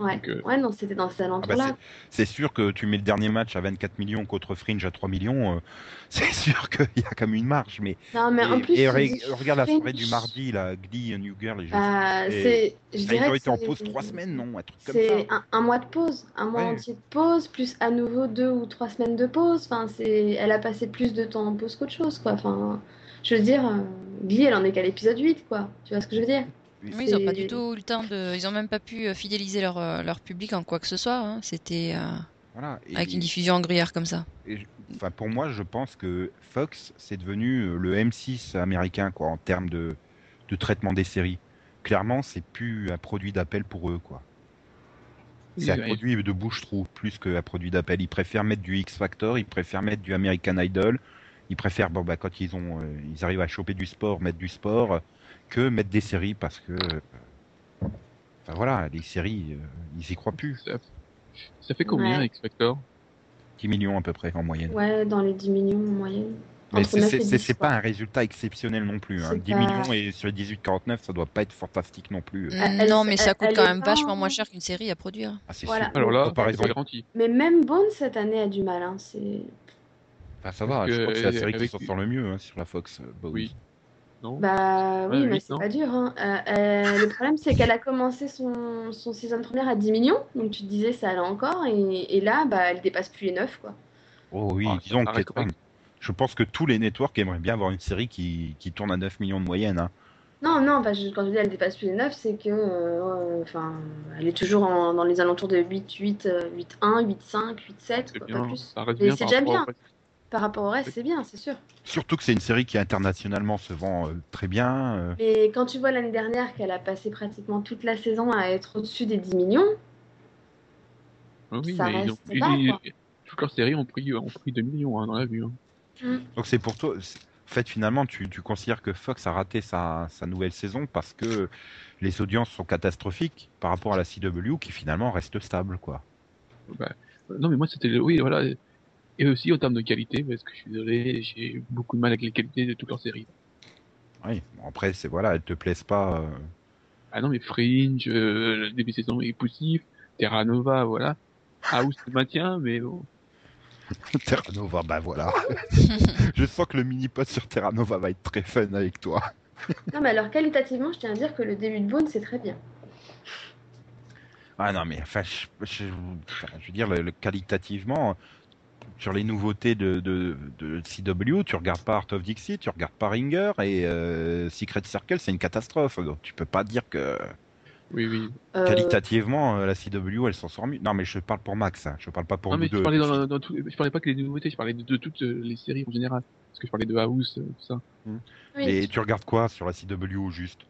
Ouais, Donc, euh, ouais non, c'était dans ces Ah bah, alentours-là. c'est sûr que tu mets le dernier match à 24 millions contre Fringe à 3 millions, euh, *laughs* c'est sûr qu'il y a comme une marge. Mais, non, mais en et, plus, re- dis regarde la soirée du mardi, la Glee, New Girl. et je- Bah, et- c'est, je Ah, ils ont été en c'est- pause 3 semaines, non Un truc comme C'est ça. un, un mois de pause, un mois Ouais. entier de pause, plus à nouveau deux ou trois semaines de pause. Enfin, c'est, elle a passé plus de temps en pause qu'autre chose, quoi. Enfin, je veux dire, euh, Glee, elle en est qu'à l'épisode 8, quoi. Tu vois ce que je veux dire? Oui, ils ont pas du tout eu le temps de. Ils ont même pas pu euh, fidéliser leur, euh, leur public en quoi que ce soit. hein. C'était euh, Voilà. Et- avec une diffusion en gruyère comme ça. et je- enfin, pour moi, je pense que Fox, c'est devenu le M6 américain, quoi, en termes de, de traitement des séries. Clairement, c'est plus un produit d'appel pour eux, quoi. C'est un produit de bouche-trou plus qu'un produit d'appel. Ils préfèrent mettre du X Factor, ils préfèrent mettre du American Idol, ils préfèrent, bon, bah, quand ils, ont, euh, ils arrivent à choper du sport, mettre du sport, euh, que mettre des séries parce que. euh, Enfin voilà, les séries, euh, ils y croient plus. ça, ça fait combien Ouais. X Factor 10 millions à peu près en moyenne. Ouais, dans les 10 millions en moyenne. Mais c'est- 9 c'est et c'est- 10, c'est quoi. pas un résultat exceptionnel non plus. Hein. C'est 10 pas- millions et sur les 18-49, ça doit pas être fantastique non plus. Elle- non, mais ça coûte elle quand même vachement moins cher qu'une série à produire. Ah, c'est Voilà. sûr. Alors là, Par c'est exemple. garanti. Mais même Bones, cette année, a du mal. Hein. C'est... Enfin, ça va, Parce je crois que c'est la série qui avec- s'en sort le mieux hein, sur la Fox. euh. Oui. Non Bah oui, Ouais, mais c'est pas dur. Hein. Euh, euh, le problème, c'est qu'elle a commencé son, son saison première à 10 millions. Donc tu te disais, ça allait encore. Et, et là, bah, elle dépasse plus les 9, quoi. Oh oui, Ah, disons que je pense que tous les networks aimeraient bien avoir une série qui, qui tourne à 9 millions de moyenne. Hein. Non, non, bah, je- quand je dis elle dépasse plus les 9, c'est que, euh, enfin, elle est toujours en- dans les alentours de 8, 8, euh, 8, 1, 8, 5, 8, 7, C'est quoi, pas plus. Mais c'est déjà bien. au. Par rapport au reste, c'est bien, c'est sûr. Surtout que c'est une série qui internationalement se vend euh, très bien. euh. Mais quand tu vois l'année dernière qu'elle a passé pratiquement toute la saison à être au-dessus des 10 millions, Ah Oui, Ça mais ils ont, reste bas, ils- quoi. toutes leurs séries ont pris, ont pris 2 millions hein, dans la vue. hein. Donc c'est pour toi. En fait, finalement, tu, tu considères que Fox a raté sa, sa nouvelle saison parce que les audiences sont catastrophiques par rapport à la CW qui finalement reste stable, quoi. Bah, non, mais moi, c'était. Oui, voilà. Et aussi en termes de qualité, parce que je suis désolé, j'ai beaucoup de mal avec les qualités de toutes leurs séries. Oui. Bon, après, c'est voilà, elles te plaisent pas. euh, Ah non, mais Fringe, euh, le début de saison est poussif, Terra Nova, voilà. House se maintient, mais bon. *laughs* Terra Nova, bah voilà. *laughs* je sens que le mini-pod sur Terra Nova va être très fun avec toi. non, mais alors qualitativement, je tiens à dire que le début de Boone, c'est très bien. Ah non, mais enfin, je, je- enfin, je veux dire, le, le- qualitativement, sur les nouveautés de, de, de CW, tu regardes pas Art of Dixie, tu regardes pas Ringer et euh, Secret Circle, c'est une catastrophe. Donc tu peux pas dire que Oui, oui. Euh, Qualitativement, euh, la CW, elle s'en sort mieux. Non, mais je parle pour Max, hein. je parle pas pour non, nous mais deux. je parlais, dans, dans tout- je parlais pas que des nouveautés, je parlais de, de toutes les séries en général. Parce que je parlais de House, euh, tout ça. oui. Et tu regardes quoi sur la CW juste?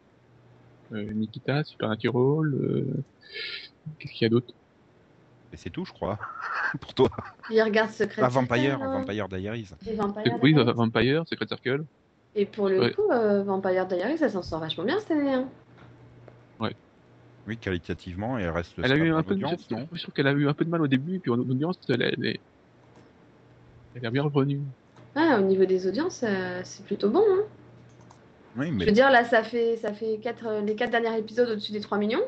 Euh, Nikita, Supernatural, euh... qu'est-ce qu'il y a d'autre? Et c'est tout, je crois, *laughs* pour toi. Il regarde Secret Ah, Vampire, Circle, hein. Vampire Diaries. Et Vampire Euh, Oui, Diaries. Vampire, Secret Circle. Et pour le Ouais. coup, euh, Vampire Diaries, ça s'en sort vachement bien cette année. hein. Oui, qualitativement, et elle reste Elle a eu un peu de, je qu'elle a eu un peu de mal au début, puis en audience, elle, elle est, elle est bien revenue. Ah, au niveau des audiences, euh, c'est plutôt bon. hein. Oui, Je veux dire, là, ça fait, ça fait quatre, euh, les quatre derniers épisodes au-dessus des 3 millions.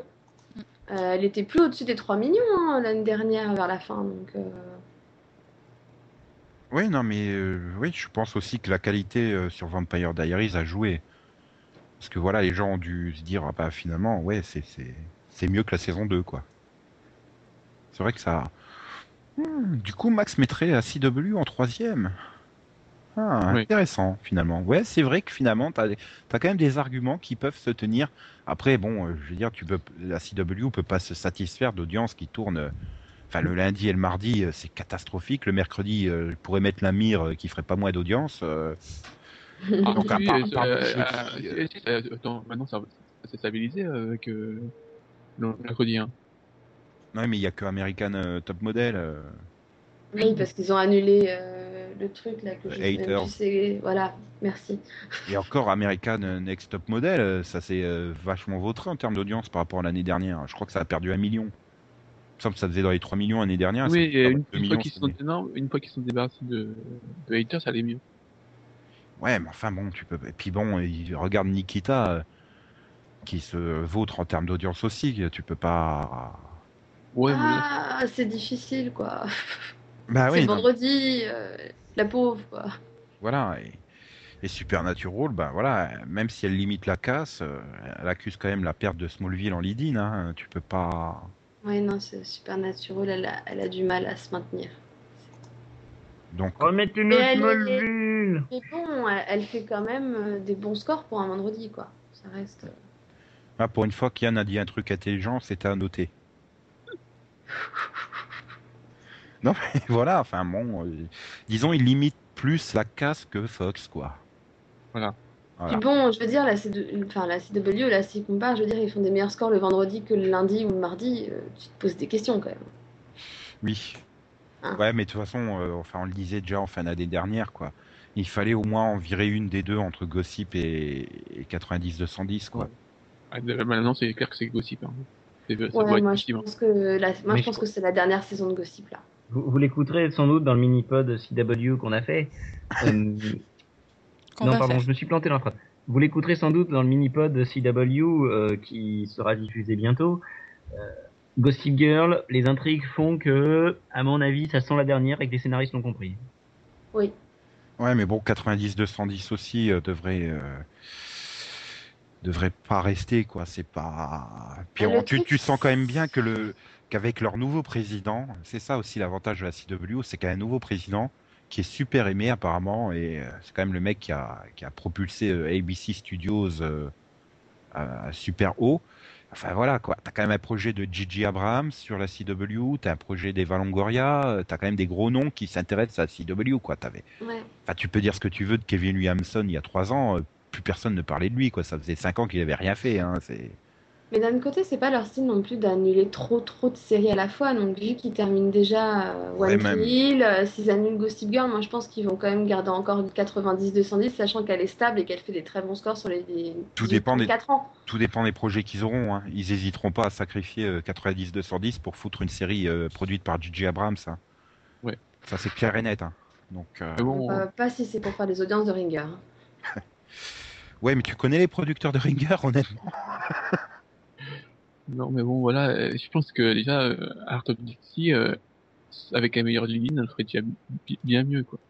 Euh, elle était plus au-dessus des 3 millions hein, l'année dernière, vers la fin. Euh, oui, non, mais euh, oui, je pense aussi que la qualité sur Vampire Diaries a joué. Parce que voilà, les gens ont dû se dire, ah bah finalement, c'est mieux que la saison 2, quoi. C'est vrai que ça. Hmm, du coup, Max mettrait la CW en troisième. Ah, Oui. intéressant, finalement. Ouais, c'est vrai que finalement, t'as as quand même des arguments qui peuvent se tenir. Après, bon, euh, je veux dire, tu peux, la CW peut pas se satisfaire d'audience qui tourne. euh, Enfin, le lundi et le mardi, euh, c'est catastrophique. Le mercredi, je pourrais mettre la mire qui ferait pas moins d'audience. Ah, Donc, à part- euh, euh, euh, euh, euh, maintenant s'est stabilisé avec euh, le mercredi. Hein. Ouais, mais il y a que American euh, Top Model. euh. oui, parce qu'ils ont annulé euh, le truc là que plus, c'est- Voilà, merci. *laughs* Et encore American euh, Next Top Model, euh, ça s'est euh, vachement vautré en termes d'audience par rapport à l'année dernière. Je crois que ça a perdu un million. Il me semble que ça faisait dans les 3 millions l'année dernière. oui, ça et une, 2 une millions fois qu'ils sont, année. non, une fois qu'ils sont débarrassés de, de haters, ça allait mieux. Ouais, mais enfin bon, tu peux. Et puis bon, il- regarde Nikita euh, qui se vautre en termes d'audience aussi. Tu peux pas. Ouais, mais Ah, c'est difficile quoi. Bah c'est oui, vendredi, euh, la pauvre quoi. voilà. Et, et Supernatural, bah voilà, même si elle limite la casse, euh, elle accuse quand même la perte de Smallville en lead-in. Hein, tu peux pas. Ouais, non, c'est super naturel, elle a, elle a du mal à se maintenir. Donc, elle est- Smallville Mais bon, elle, elle fait quand même euh, des bons scores pour un vendredi quoi. Ça reste. euh, ah, pour une fois qu'Yann a dit un truc intelligent, c'était à noter. *laughs* Non, mais *laughs* voilà, enfin bon, euh, disons, il limite plus la casse que Fox, quoi. Voilà. Voilà. Puis bon, je veux dire, la, C2 enfin, la CW, comparent, je veux dire, ils font des meilleurs scores le vendredi que le lundi ou le mardi. euh, tu te poses des questions quand même. Oui. Hein. Ouais, mais de toute façon, euh, enfin, on le disait déjà en fin d'année dernière, quoi. Il fallait au moins en virer une des deux entre Gossip et, et 90-210, quoi. ah, de- maintenant c'est clair que c'est gossip. Hein. Ouais, moi, je possible. pense que, la, moi, Mais je pense que c'est la dernière saison de Gossip là. Vous, vous l'écouterez sans doute dans le mini-pod CW qu'on a fait. *laughs* Euh, non, pardon, je me suis planté dans la phrase. Vous l'écouterez sans doute dans le mini-pod CW euh, qui sera diffusé bientôt. Euh, Gossip Girl, les intrigues font que, à mon avis, ça sent la dernière et que les scénaristes l'ont compris. Oui. Ouais, mais bon, 90-210 aussi euh, devrait euh, devrait pas rester, quoi. C'est pas. Puis on- tu sens quand même bien que le qu'avec leur nouveau président, c'est ça aussi l'avantage de la CW, c'est qu'il y a un nouveau président qui est super aimé apparemment et euh, c'est quand même le mec qui a qui a propulsé euh, ABC Studios euh, à, à super haut. Enfin voilà quoi, t'as quand même un projet de Gigi Abrams sur la CW, t'as un projet d'Eva Longoria, t'as quand même des gros noms qui s'intéressent à la CW quoi. T'avais Ouais. Enfin, tu peux dire ce que tu veux de Kevin Williamson il y a trois ans, plus personne ne parlait de lui, quoi. Ça faisait cinq ans qu'il avait rien fait, hein. C'est... Mais d'un côté, c'est pas leur style non plus d'annuler trop trop de séries à la fois. Donc, vu qu'ils terminent déjà euh, One. Hill, euh, s'ils annulent Gossip Girl, moi je pense qu'ils vont quand même garder encore une 90-210, sachant qu'elle est stable et qu'elle fait des très bons scores sur les, les Tout dépend des- 4 ans. Tout dépend des projets qu'ils auront, hein. Ils hésiteront pas à sacrifier euh, 90-210 pour foutre une série euh, produite par J.J. Abrams, hein. Ouais. Ça, c'est clair et net, hein. Donc, euh, bon, Euh, pas si c'est pour faire des audiences de Ringer. *laughs* ouais, mais tu connais les producteurs de Ringer, honnêtement? *laughs* non, mais bon, voilà. euh, Je pense que déjà, euh, Art of Dixie, euh, avec un meilleur ligne, elle ferait déjà bi- bien mieux, quoi.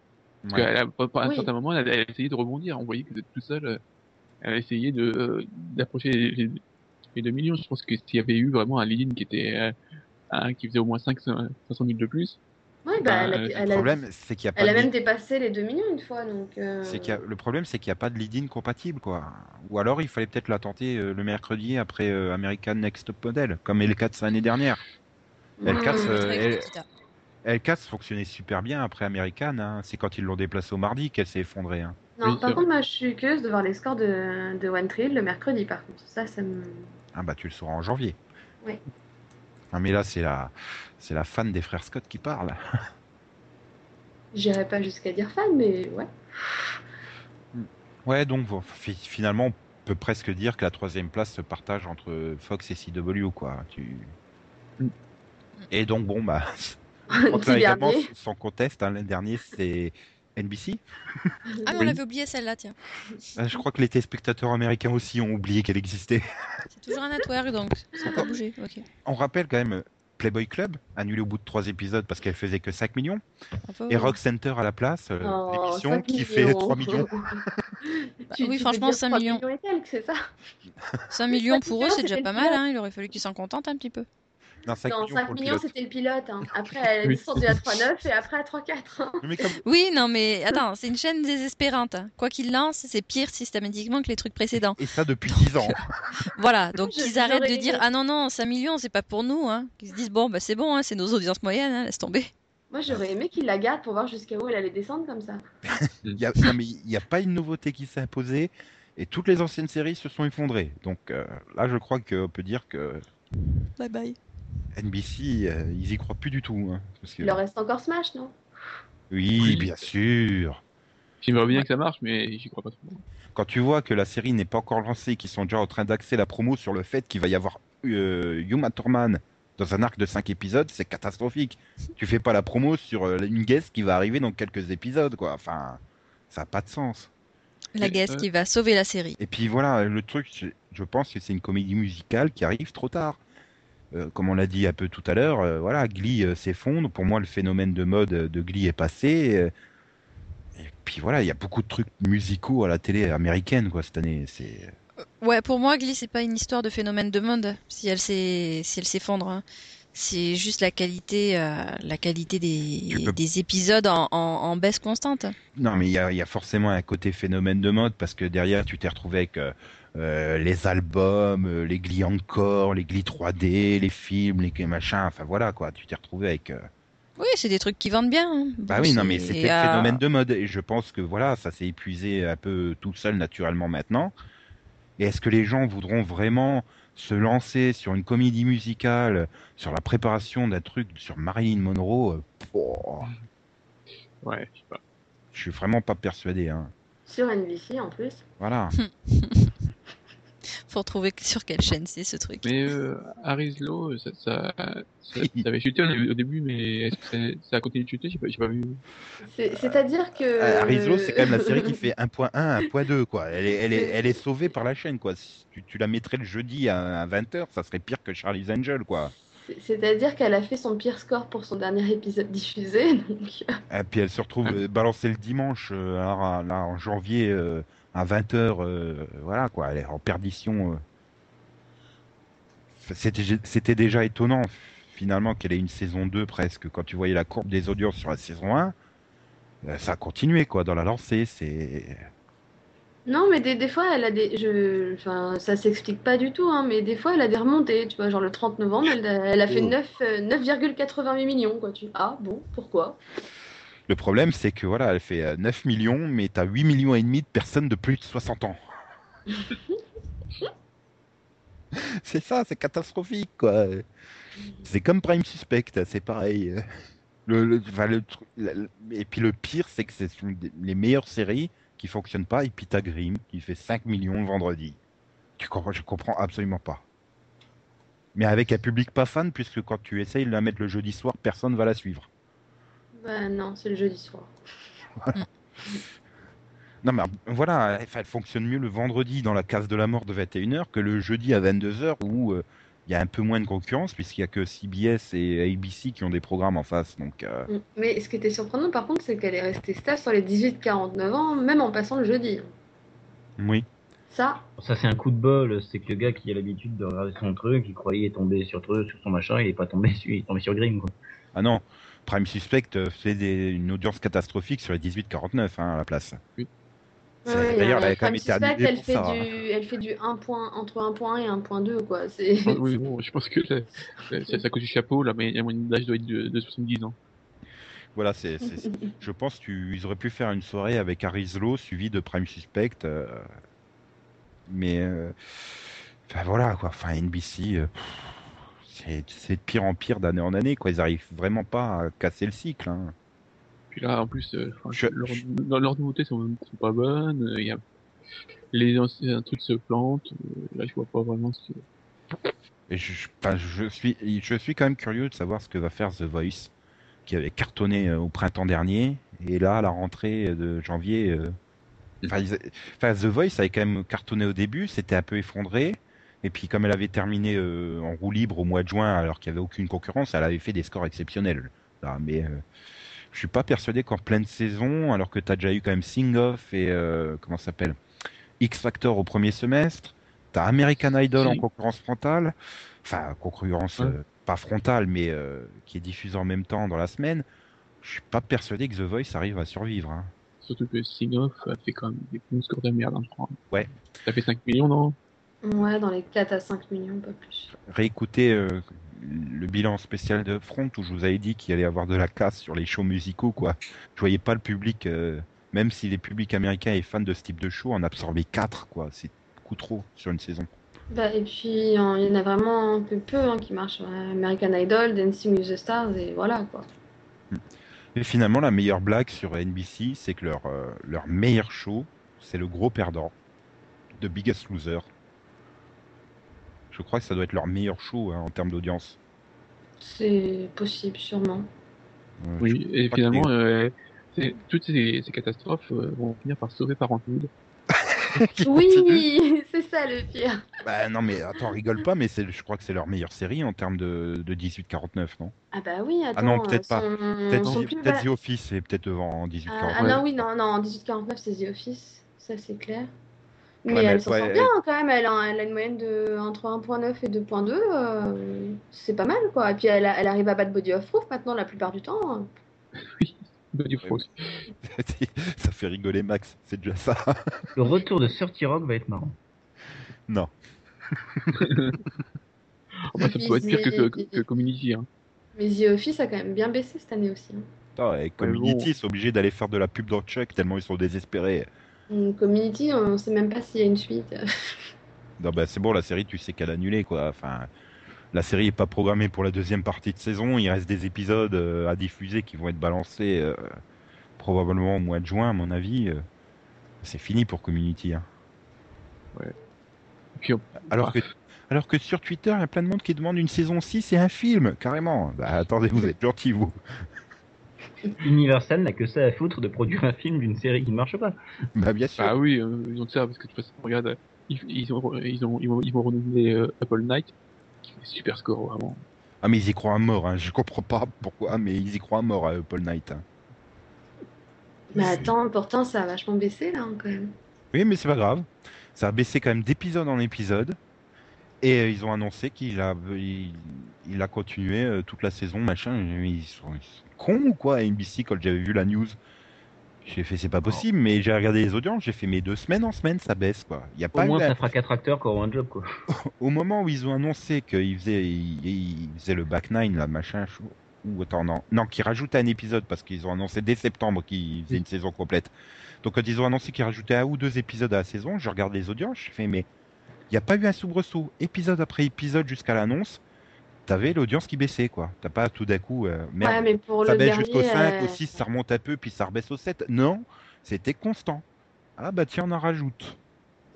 Parce Ouais. à un Oui. certain moment, elle a, elle a essayé de rebondir. On voyait que tout seul, euh, elle a essayé de euh, d'approcher les, les, les 2 millions. Je pense que s'il y avait eu vraiment un ligne qui était euh, un- qui faisait au moins 5 500 000 de plus, Ouais, bah, elle a, Euh, elle Le a- problème, c'est qu'il y a pas elle a de même lead- dépassé les 2 millions une fois, donc. euh, c'est qu'il y a- le problème, c'est qu'il n'y a pas de lead-in compatible, quoi. Ou alors, il fallait peut-être la tenter euh, le mercredi après euh, American Next Top Model, comme L4 l'année dernière. Mmh, euh, très elle- gros Kita. L4 fonctionnait super bien après American. hein. C'est quand ils l'ont déplacé au mardi qu'elle s'est effondrée. hein. Non, Oui, par contre, moi, je suis curieuse de voir les scores de, de One Tree le mercredi, par contre. Ça, ça me. Ah bah tu le sauras en janvier. Oui. Non mais là c'est la c'est la fan des frères Scott qui parle. *laughs* J'irai pas jusqu'à dire fan, mais ouais. Ouais donc finalement on peut presque dire que la troisième place se partage entre Fox et CW quoi. Tu... Mm. Et donc bon bah *laughs* *laughs* sans conteste hein, l'an dernier c'est NBC. Ah, mais on avait oublié celle-là, tiens. Euh, Je crois que les téléspectateurs américains aussi ont oublié qu'elle existait. C'est toujours un network, donc ça n'a pas bougé. On rappelle quand même Playboy Club annulé au bout de trois épisodes parce qu'elle faisait que 5 millions Bravo. et Rock Center à la place euh, Oh, l'émission 5 qui fait 3 millions. *laughs* Bah Tu- oui, tu franchement, peux dire 5 3 millions. et quelques, ça 5 millions pour eux, millions, c'est déjà pas mal. Hein. Il aurait fallu qu'ils s'en contentent un petit peu. Non, 5 Non, millions 5 pour le millions, pilote. c'était le pilote. hein. *laughs* Après, elle est descendue à 3,9 et après à 3,4. hein. Comme- Oui, non, mais attends, c'est une chaîne désespérante. hein. Quoi qu'ils lancent, c'est pire systématiquement que les trucs précédents. Et ça depuis 10 ans. Voilà, donc qu'ils arrêtent de dire ah non non 5 millions c'est pas pour nous hein. Qu'ils se disent bon bah c'est bon hein, c'est nos audiences moyennes hein, laisse tomber. Moi, j'aurais aimé qu'il la garde pour voir jusqu'à où elle allait descendre comme ça. *laughs* Il y a, non, mais il n'y a pas une nouveauté qui s'est imposée et toutes les anciennes séries se sont effondrées. Donc euh, là, je crois qu'on peut dire que Bye bye. NBC, euh, ils y croient plus du tout. hein, parce que- Il leur reste encore Smash, non? Oui, Oui. bien sûr. J'aimerais bien que ça marche, mais j'y crois pas trop. Quand tu vois que la série n'est pas encore lancée, qu'ils sont déjà en train d'axer la promo sur le fait qu'il va y avoir euh, Uma Thurman dans un arc de 5 épisodes, c'est catastrophique. Tu fais pas la promo sur euh, une guest qui va arriver dans quelques épisodes, quoi. Enfin, ça n'a pas de sens. La guest euh, qui va sauver la série. Et puis voilà, le truc, je- je pense que c'est une comédie musicale qui arrive trop tard. Euh, comme on l'a dit un peu tout à l'heure, euh, voilà, Glee euh, s'effondre. Pour moi, le phénomène de mode de Glee est passé. et puis voilà, il y a beaucoup de trucs musicaux à la télé américaine, quoi, cette année. C'est Ouais, pour moi Glee c'est pas une histoire de phénomène de mode si elle s'est- si elle s'effondre. hein. C'est juste la qualité la qualité des, peux- des épisodes en, en, en baisse constante. Non, mais il y a, il y a forcément un côté phénomène de mode parce que derrière, tu t'es retrouvé avec euh, les albums, euh, les Glee encore, les Glee 3D, les films, les machins. Enfin voilà, quoi. Tu t'es retrouvé avec. euh, Oui, c'est des trucs qui vendent bien. hein. Bah oui, non, mais c'est- c'était le phénomène de mode et je pense que voilà, ça s'est épuisé un peu tout seul naturellement maintenant. Et est-ce que les gens voudront vraiment se lancer sur une comédie musicale, sur la préparation d'un truc sur Marilyn Monroe pouah, Ouais, je sais pas. Je suis vraiment pas persuadé. Hein. Sur NBC en plus. Voilà. *laughs* Faut retrouver sur quelle chaîne c'est ce truc. Mais euh, Harry's Law, ça, ça, ça, ça avait chuté au début, mais est-ce que ça, ça a continué de chuter? J'ai pas, pas vu. C'est- C'est-à-dire que. Euh, Arizlo, c'est quand même la série qui *laughs* fait 1.1, 1.2 quoi. Elle est, elle est, elle est sauvée par la chaîne quoi. Si tu, tu la mettrais le jeudi à, 20h, ça serait pire que Charlie's Angel quoi. C'est- C'est-à-dire qu'elle a fait son pire score pour son dernier épisode diffusé. *laughs* Donc... Et puis elle se retrouve euh, balancée le dimanche, euh, alors, là, en janvier euh, à 20h, voilà quoi. Elle est en perdition. euh. C'était déjà étonnant finalement qu'elle ait une saison 2 presque. Quand tu voyais la courbe des audiences sur la saison 1, euh, ça a continué quoi dans la lancée. C'est Non, mais des, des fois, elle a des. Je... Enfin, ça s'explique pas du tout, hein, mais des fois, elle a des remontées. Tu vois, genre le 30 novembre, elle, a- elle a fait Oh. 9, euh, 9,88 millions. Quoi. Tu... Ah, bon, pourquoi? Le problème, c'est que voilà, elle fait euh, 9 millions, mais t'as 8 millions et demi de personnes de plus de 60 ans. *laughs* c'est ça, c'est catastrophique, quoi. C'est comme Prime Suspect, c'est pareil. Le, le- enfin, et puis le pire, c'est que c'est les meilleures séries qui fonctionnent pas. Et puis t'as Grimm qui fait 5 millions le vendredi. Tu comprends, je comprends absolument pas. Mais avec un public pas fan, puisque quand tu essayes de la mettre le jeudi soir, personne va la suivre. Bah non, c'est le jeudi soir. Non, mais voilà, enfin, elle fonctionne mieux le vendredi dans la case de la mort de 21h que le jeudi à 22h où euh, il y a un peu moins de concurrence puisqu'il y a que CBS et ABC qui ont des programmes en face. Donc, euh, Mm. Mais ce qui était surprenant, par contre, c'est qu'elle est restée stable sur les 18-49 ans, même en passant le jeudi. oui. Ça, Ça, c'est un coup de bol. C'est que le gars qui a l'habitude de regarder son truc, il croyait tomber sur truc, sur son machin, il est pas tombé sur, il est tombé sur Grimm, quoi. Ah non, Prime Suspect euh, fait des- une audience catastrophique sur les 18-49 hein, à la place. Oui. Ouais, D'ailleurs, elle a quand même Prime été Suspect, annulée elle pour fait ça. hein. du, elle fait du 1 point, entre 1.1 et 1.2, quoi. *laughs* Ah oui, bon, je pense que là, c'est à cause du chapeau, la moyenne d'âge doit être de, de 70 ans. Voilà, c'est, je pense qu'ils auraient pu faire une soirée avec Harry Zlo suivi de Prime Suspect. euh, mais euh, enfin voilà quoi. Enfin NBC, euh, c'est, de pire en pire d'année en année quoi. Ils arrivent vraiment pas à casser le cycle. hein. Puis là, en plus, euh, Je- leurs je- leurs nouveautés sont, sont pas bonnes. euh, y a les anciens trucs se plantent. euh, là, je vois pas vraiment ce que. Et je, je- suis, je suis quand même curieux de savoir ce que va faire The Voice, qui avait cartonné euh, au printemps dernier, et là à la rentrée de janvier. euh, enfin, The Voice avait quand même cartonné au début, c'était un peu effondré, et puis comme elle avait terminé euh, en roue libre au mois de juin, alors qu'il n'y avait aucune concurrence, elle avait fait des scores exceptionnels. Là, mais euh, je suis pas persuadé qu'en pleine saison, alors que tu as déjà eu quand même Sing Off et euh, comment s'appelle X Factor au premier semestre, t'as American Idol en concurrence frontale, enfin concurrence euh, pas frontale, mais euh, qui est diffusée en même temps dans la semaine. Je suis pas persuadé que The Voice arrive à survivre. hein. Surtout que Sing-Off a fait quand même des bons scores de merde, hein, je crois. Ouais. Ça fait 5 millions, non? Ouais, dans les 4 à 5 millions, pas plus. Réécoutez euh, le bilan spécial de Front où je vous avais dit qu'il allait y avoir de la casse sur les shows musicaux, quoi. Je voyais pas le public, euh, même si les publics américains et fans de ce type de show en absorbaient 4, quoi. C'est beaucoup trop sur une saison. Bah, et puis, il y en a vraiment un peu peu hein, qui marchent. American Idol, Dancing with the Stars, et voilà, quoi. Et finalement, la meilleure blague sur NBC, c'est que leur, euh, leur meilleur show, c'est le gros perdant de Biggest Loser. Je crois que ça doit être leur meilleur show hein, en termes d'audience. C'est possible, sûrement. Euh, Oui, et finalement, euh, c'est- toutes ces, ces catastrophes euh, vont finir par sauver *laughs* continue. Oui, c'est ça le pire. Bah non mais attends, rigole pas, mais c'est, je crois que c'est leur meilleure série en termes de, de 18-49, non? Ah bah oui, attends. Ah non, peut-être pas. Peut-être son The- plus peut-être bas- The Office, c'est peut-être devant en 18-49. Ah, ah non, oui, non, non, en 1849, c'est The Office, ça c'est clair. Mais Ouais, mais elle s'en sort bien quand même, elle a, elle a une moyenne de entre 1.9 et 2.2, euh, c'est pas mal quoi. Et puis elle, arrive à battre Body of Proof maintenant la plupart du temps. *laughs* Body of Rose. *laughs* ça fait rigoler Max, c'est déjà ça. Le retour de Sir Rock va être marrant. non. Oh, *laughs* bah, ça peut être pire que, que, que Community. Hein. Mais The Office a quand même bien baissé cette année aussi. hein. Attends, avec Ouais, Community, bon. ils sont obligés d'aller faire de la pub dans Chuck tellement ils sont désespérés. Community, on sait même pas s'il y a une suite. *laughs* Non, bah, c'est bon, la série, tu sais qu'elle a annulé, quoi. Enfin, la série est pas programmée pour la deuxième partie de saison. Il reste des épisodes euh, à diffuser qui vont être balancés euh, probablement au mois de juin, à mon avis. euh. c'est fini pour Community. hein. Puis, on- Alors que, alors que sur Twitter, il y a plein de monde qui demande une saison 6 et un film, carrément. Bah, attendez, vous êtes gentils, vous. Universal n'a que ça à foutre de produire un film d'une série qui ne marche pas. Bah, bien sûr. Bah oui, euh, ils ont de ça parce que de toute façon, regarde, euh, ils, ils, ont, ils, ont, ils, vont, ils vont renouveler euh, Apple Night, qui fait super score vraiment. Ah, mais ils y croient à mort, hein. Je comprends pas pourquoi, mais ils y croient à mort à Paul Knight. hein. Mais attends, pourtant ça a vachement baissé là hein, quand même. Oui, mais c'est pas grave. Ça a baissé quand même d'épisode en épisode. Et euh, ils ont annoncé qu'il a, il, il a continué euh, toute la saison, machin. Ils sont, ils sont cons ou quoi, NBC, quand j'avais vu la news J'ai fait, c'est pas possible, mais j'ai regardé les audiences, j'ai fait, mais deux semaines en semaine, ça baisse, quoi. Y a Au pas moins, eu- ça fera quatre acteurs qui auront un job, quoi. *laughs* Au moment où ils ont annoncé qu'ils faisaient, ils, ils faisaient le back nine, là, machin, ou attends, non, non, qu'ils rajoutaient un épisode parce qu'ils ont annoncé dès septembre qu'ils faisaient une saison complète. Donc quand ils ont annoncé qu'ils rajoutaient un ou deux épisodes à la saison, je regarde les audiences, je fais, mais il n'y a pas eu un soubresaut. Épisode après épisode jusqu'à l'annonce, t'avais l'audience qui baissait, quoi. T'as pas tout d'un coup, euh, merde, ouais, mais pour ça baisse jusqu'au 5, euh, au 6, ça remonte un peu, puis ça rebaisse au 7. Non, c'était constant. Ah bah tiens, on en rajoute.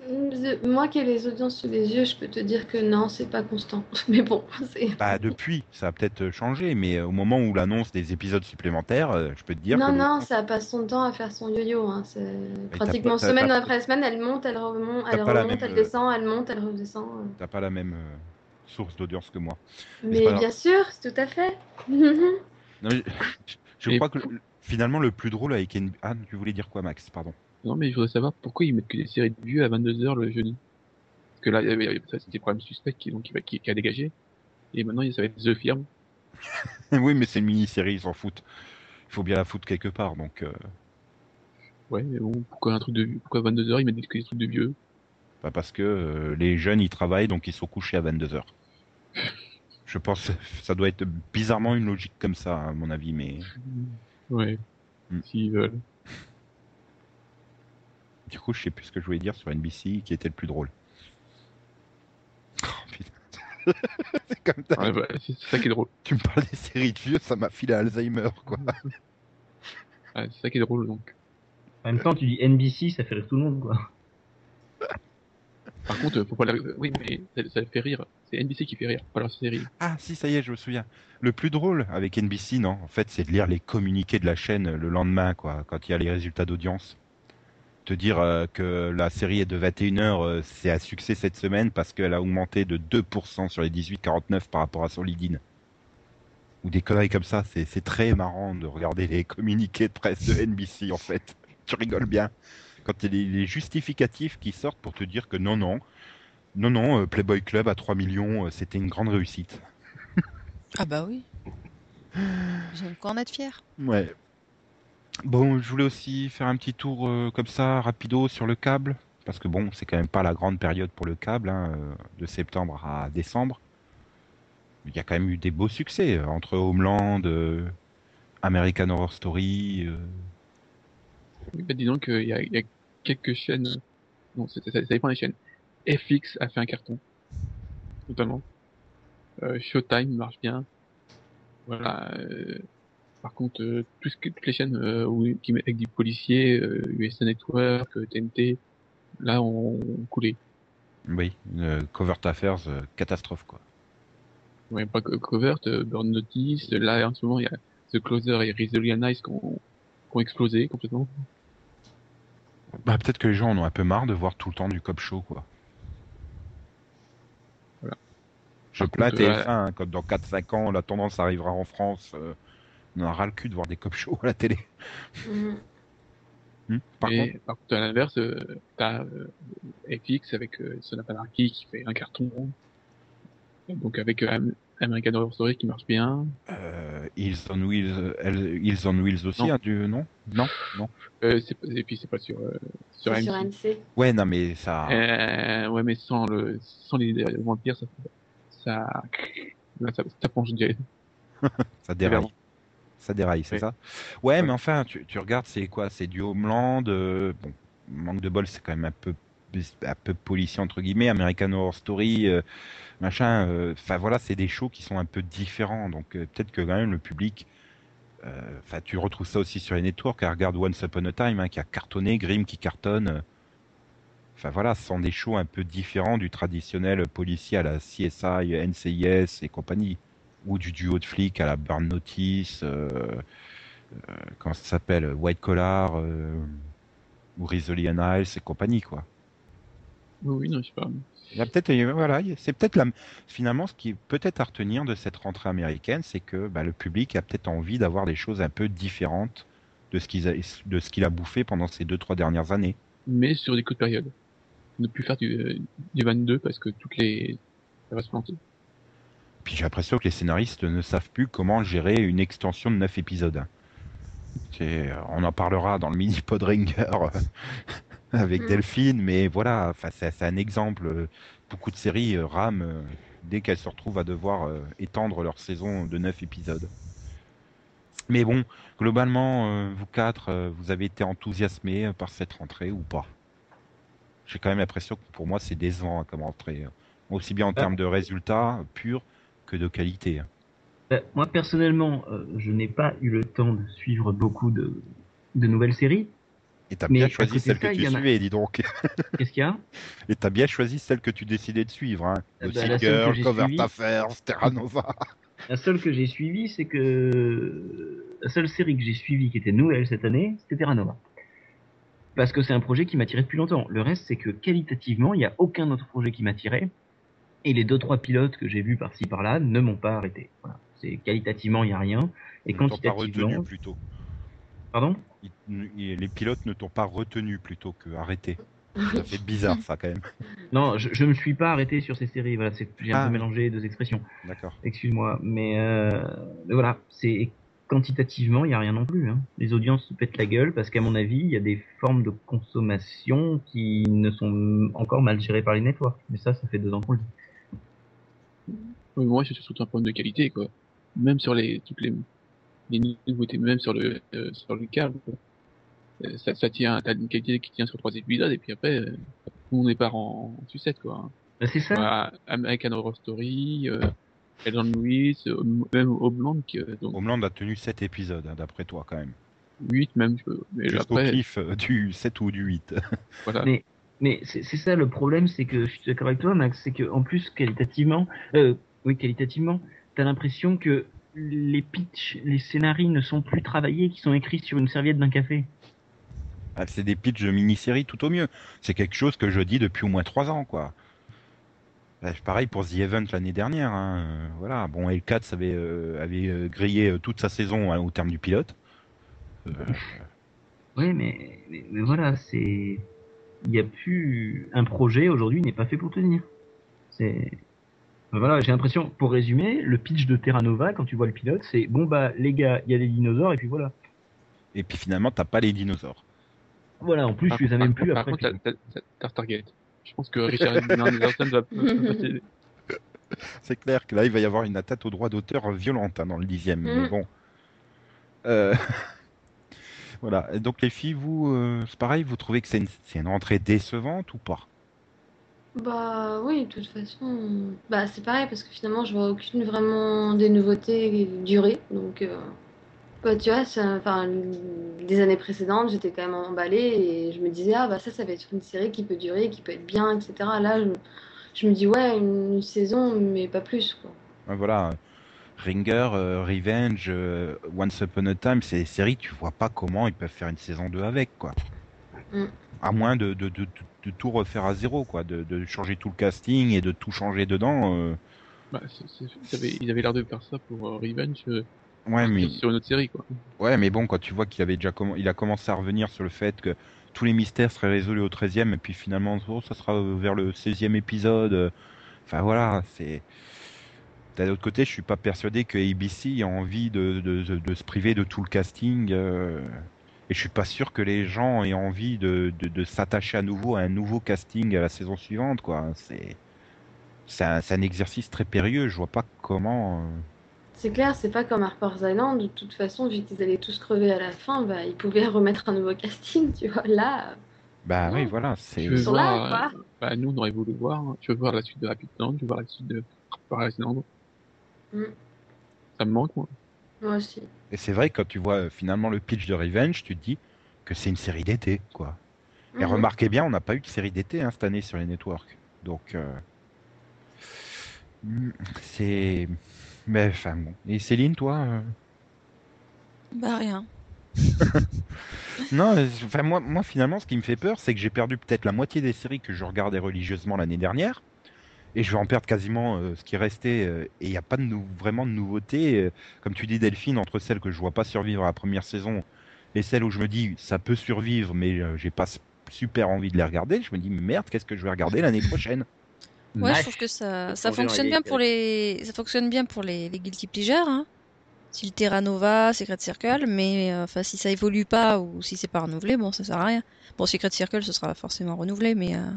The- Moi qui ai les audiences sous les yeux, je peux te dire que non, c'est pas constant. *laughs* Mais bon, c'est. Bah depuis, ça a peut-être changé, mais euh, au moment où l'annonce des épisodes supplémentaires, euh, je peux te dire Non, que le- non, ça passe son temps à faire son yo-yo. Hein. Pratiquement pas- semaine après semaine, elle monte, elle remonte, elle remonte, même, elle euh, descend, elle monte, elle redescend. euh. t'as pas la même euh, source d'audience que moi. Mais bien sûr, c'est tout à fait. *laughs* Non, je je Et crois que le- finalement le plus drôle avec NBC... Ah, tu voulais dire quoi Max? Pardon. Non, mais je voudrais savoir pourquoi ils mettent que des séries de vieux à 22h le jeudi. Parce que là, c'était problème suspect qui, donc, qui, a dégagé. Et maintenant, ça va être The Firm. *laughs* oui, mais c'est une mini-série, ils s'en foutent. Il faut bien la foutre quelque part, donc euh, Ouais, mais bon, pourquoi un truc de Pourquoi 22h ils mettent que des trucs de vieux? Pas parce que euh, les jeunes ils travaillent, donc ils sont couchés à 22h. Je pense que ça doit être bizarrement une logique comme ça, à mon avis, mais Ouais. Hmm. S'ils veulent. Du coup, je sais plus ce que je voulais dire sur NBC qui était le plus drôle. Oh, putain. *laughs* c'est comme ça. Ouais, bah, c'est ça qui est drôle. Tu me parles des séries de vieux, ça m'a filé Alzheimer, quoi. *laughs* Ouais, c'est ça qui est drôle, donc. En même temps, tu dis NBC, ça fait rire tout le monde, quoi. Par contre, faut pas la... Oui, mais ça, ça fait rire. C'est NBC qui fait rire, pas leur série. Ah, si, ça y est, je me souviens. Le plus drôle avec NBC, non, en fait, c'est de lire les communiqués de la chaîne le lendemain, quoi, quand il y a les résultats d'audience. Te dire euh, que la série est de 21h, euh, c'est un succès cette semaine parce qu'elle a augmenté de 2% sur les 18-49 par rapport à Solidine. Ou des conneries comme ça, c'est très marrant de regarder les *laughs* communiqués de presse de NBC, en fait. *laughs* Tu rigoles bien. Quand il y a les, justificatifs qui sortent pour te dire que non, non, non, non, euh, Playboy Club à 3 millions, euh, c'était une grande réussite. Ah bah oui. J'aime quoi en être fier. Ouais. Bon, je voulais aussi faire un petit tour euh, comme ça, rapido, sur le câble. Parce que bon, c'est quand même pas la grande période pour le câble, hein, euh, de septembre à décembre. Il y a quand même eu des beaux succès euh, entre Homeland, American Horror Story. euh, bah, il y, a- quelques chaînes. Non, ça, ça dépend des chaînes. FX a fait un carton. Totalement. Showtime marche bien. Voilà. Euh, Par contre, euh, tout ce que, toutes les chaînes euh, où, qui avec des policiers, euh, USA Network, euh, TNT, là, on, on coulé. oui, euh, Covert Affairs, euh, catastrophe quoi. Ouais, pas que Covert, euh, Burn Notice. Là, en ce moment, il y a The Closer et Resolution Nice qui ont, qui ont explosé complètement. Bah, peut-être que les gens en ont un peu marre de voir tout le temps du cop show quoi. Voilà. Je plains contre, TF1, euh, hein, quand dans 4-5 ans la tendance arrivera en France, euh, on aura le cul de voir des cop shows à la télé. Mhm. *laughs* Hmm. Par et contre, par contre, à l'inverse, euh, t'as euh, FX avec euh, Son of Anarchy qui fait un carton. Donc avec euh, Am- American Horror Story qui marche bien. euh, Hills on Wheels, elle- Hills on Wheels aussi, Non. hein, du, non? Non Non Euh, et puis c'est pas sur euh, sur. NC. Ouais, non, mais ça. Euh, ouais, mais sans le sans les les vampires, ça ça là, ça, ça penche direct. *laughs* Ça déraille. Ça déraille, c'est ça? Ouais, Ouais. mais enfin, tu, tu regardes, c'est quoi? C'est du Homeland. euh, bon, manque de bol, c'est quand même un peu, un peu policier, entre guillemets. American Horror Story, euh, machin. euh, Enfin, voilà, c'est des shows qui sont un peu différents. Donc, peut-être que quand même le public. Enfin, tu retrouves ça aussi sur les networks. hein, Regarde Once Upon a Time, hein, qui a cartonné, Grimm qui cartonne. Enfin voilà, ce sont des shows un peu différents du traditionnel policier à la CSI, NCIS et compagnie ou du duo de flics à la Burn Notice, euh, euh, comment ça s'appelle, White Collar, euh, ou Rizzoli and et compagnie, quoi. Oui, non, je sais pas. Il y a peut-être, voilà, c'est peut-être la, finalement ce qui est peut-être à retenir de cette rentrée américaine, c'est que bah, le public a peut-être envie d'avoir des choses un peu différentes de ce qu'il a, de ce qu'il a bouffé pendant ces deux trois dernières années. Mais sur des courtes périodes. Ne plus faire du, du 22 parce que toutes les ça va se planter. Puis j'ai l'impression que les scénaristes ne savent plus comment gérer une extension de 9 épisodes. C'est- On en parlera dans le mini Podringer *laughs* avec Mm. Delphine, mais voilà, c'est un exemple. Beaucoup de séries euh, rament euh, dès qu'elles se retrouvent à devoir euh, étendre leur saison de 9 épisodes. Mais bon, globalement, euh, vous quatre, euh, vous avez été enthousiasmés euh, par cette rentrée ou pas? J'ai quand même l'impression que pour moi, c'est décevant hein, comme rentrée. Aussi bien en Ah. termes de résultats purs que de qualité. Euh, moi, personnellement, euh, je n'ai pas eu le temps de suivre beaucoup de, de nouvelles séries. Et t'as bien choisi celle ça, que tu en a- suivais, dis donc. *laughs* Qu'est-ce qu'il y a? Et t'as bien choisi celle que tu décidais de suivre. Hein. The ben, seule Girl, que j'ai Covert suivie- Affairs, Terra Nova. *laughs* La seule que j'ai suivie, c'est que la seule série que j'ai suivie qui était nouvelle cette année, c'était Terra Nova. Parce que c'est un projet qui m'attirait depuis longtemps. Le reste, c'est que qualitativement, il n'y a aucun autre projet qui m'attirait. Et les deux trois pilotes que j'ai vus par-ci par-là ne m'ont pas arrêté. Voilà. C'est qualitativement, il n'y a rien. Et Ne t'en pas quantitativement, retenu plutôt. pardon? Les pilotes ne t'ont pas retenu plutôt que arrêté. Ça fait bizarre ça quand même. *laughs* Non, je, je me suis pas arrêté sur ces séries. Voilà, c'est j'ai un Ah. peu mélangé les deux expressions. D'accord. Excuse-moi, mais, euh, mais voilà, c'est quantitativement, il y a rien non plus. Hein. Les audiences se pètent la gueule parce qu'à mon avis, il y a des formes de consommation qui ne sont encore mal gérées par les networks. Mais ça, ça fait deux ans qu'on le dit. Mais Moi, c'est surtout un problème de qualité, quoi. Même sur les toutes les, les nouveautés, même sur le euh, sur le câble, quoi. Euh, ça, ça tient, t'as une qualité qui tient sur trois épisodes et puis après, euh, on n'est pas en, en sucette, quoi. Ben, c'est ça. Voilà, American Horror Story, euh, Ellen Lewis, euh, même Homeland, qui, euh, donc Homeland a tenu 7 épisodes hein, d'après toi quand même. 8 même, je peux- mais Jusqu'au après, cliff du 7 ou du 8. *laughs* voilà. Mais- Mais c'est c'est ça le problème, c'est que je suis d'accord avec toi, Max, c'est que en plus qualitativement, euh, oui qualitativement, t'as l'impression que les pitchs, les scénarios ne sont plus travaillés, qui sont écrits sur une serviette d'un café. Ah, c'est des pitchs de mini-série tout au mieux. C'est quelque chose que je dis depuis au moins 3 ans quoi. Pareil pour The Event l'année dernière. hein. Euh, Voilà. Bon, L4 avait, euh, avait euh, grillé toute sa saison hein, au terme du pilote. Euh, Oui, mais, mais, mais voilà, c'est, il y a plus un projet aujourd'hui n'est pas fait pour tenir. C'est, voilà, j'ai l'impression, pour résumer, le pitch de Terra Nova quand tu vois le pilote, c'est bon bah les gars, il y a des dinosaures et puis voilà. Et puis finalement, t'as pas les dinosaures. Voilà, en plus Par- tu les as même par- plus par après. contre, t'as- t'as- t'as Target. Je pense que Richard Anderson va. *laughs* C'est clair que là, il va y avoir une atteinte au droit d'auteur violente hein, dans le dixième. Mm. Mais bon. Euh, *laughs* voilà. Et donc les filles, vous, euh, c'est pareil, vous trouvez que c'est une, c'est une rentrée décevante ou pas? Bah oui, de toute façon, bah c'est pareil parce que finalement je vois aucune vraiment des nouveautés durer. Donc, euh, bah, tu vois, ça- enfin, des années précédentes, j'étais quand même emballée et je me disais, ah bah ça, ça va être une série qui peut durer, qui peut être bien, etc. Là, je, je me dis, ouais, une saison, mais pas plus, quoi. Ouais, Voilà. Ringer, euh, Revenge, euh, Once Upon a Time, c'est des séries, tu vois pas comment ils peuvent faire une saison 2 avec, quoi. Mm. À moins de, de, de, de- de tout refaire à zéro, quoi. De, de changer tout le casting et de tout changer dedans. euh, Bah, ils avaient- ils avaient l'air de faire ça pour euh, Revenge euh, Ouais, mais sur une autre série, quoi. Ouais, mais bon, quand tu vois qu'il avait déjà comm- il a commencé à revenir sur le fait que tous les mystères seraient résolus au 13e, et puis finalement, oh, ça sera vers le 16e épisode. euh, Enfin voilà, c'est. D'un autre côté, je suis pas persuadé que ABC a envie de, de, de, de se priver de tout le casting. euh, Et je suis pas sûr que les gens aient envie de, de, de s'attacher à nouveau à un nouveau casting à la saison suivante, quoi. C'est. C'est un, un exercice très périlleux, je vois pas comment. euh, C'est clair, c'est pas comme Harper's Island, de toute façon, vu qu'ils allaient tous crever à la fin, bah, ils pouvaient remettre un nouveau casting, *laughs* tu vois. Là, Bah oui, voilà, c'est. Là, quoi. euh, bah, nous, on aurait voulu voir, hein. tu veux voir la suite de Rapid Land, tu veux voir la suite de Paris Island. Mm. Ça me manque, moi. Moi aussi. Et c'est vrai, quand tu vois euh, finalement le pitch de Revenge, tu te dis que c'est une série d'été, quoi. Et Mhm. remarquez bien, on n'a pas eu de série d'été hein, cette année sur les networks. Donc, euh, hmm, c'est. Mais enfin bon. Et Céline, toi euh, Bah rien. *laughs* Non, enfin moi, moi finalement, ce qui me fait peur, c'est que j'ai perdu peut-être la moitié des séries que je regardais religieusement l'année dernière. Et je vais en perdre quasiment euh, ce qui restait. euh, et il n'y a pas de nou- vraiment de nouveauté. euh, comme tu dis, Delphine, entre celles que je vois pas survivre à la première saison et celles où je me dis ça peut survivre, mais euh, j'ai pas super envie de les regarder, je me dis mais merde, qu'est-ce que je vais regarder l'année prochaine? Ouais, je trouve que ça, fonctionne bien les- pour les, ça fonctionne bien pour les, les guilty pleasures, hein. Style Terra Nova, Secret Circle, mais euh, enfin si ça évolue pas ou si c'est pas renouvelé, bon ça sert à rien. Bon Secret Circle ce sera forcément renouvelé, mais euh,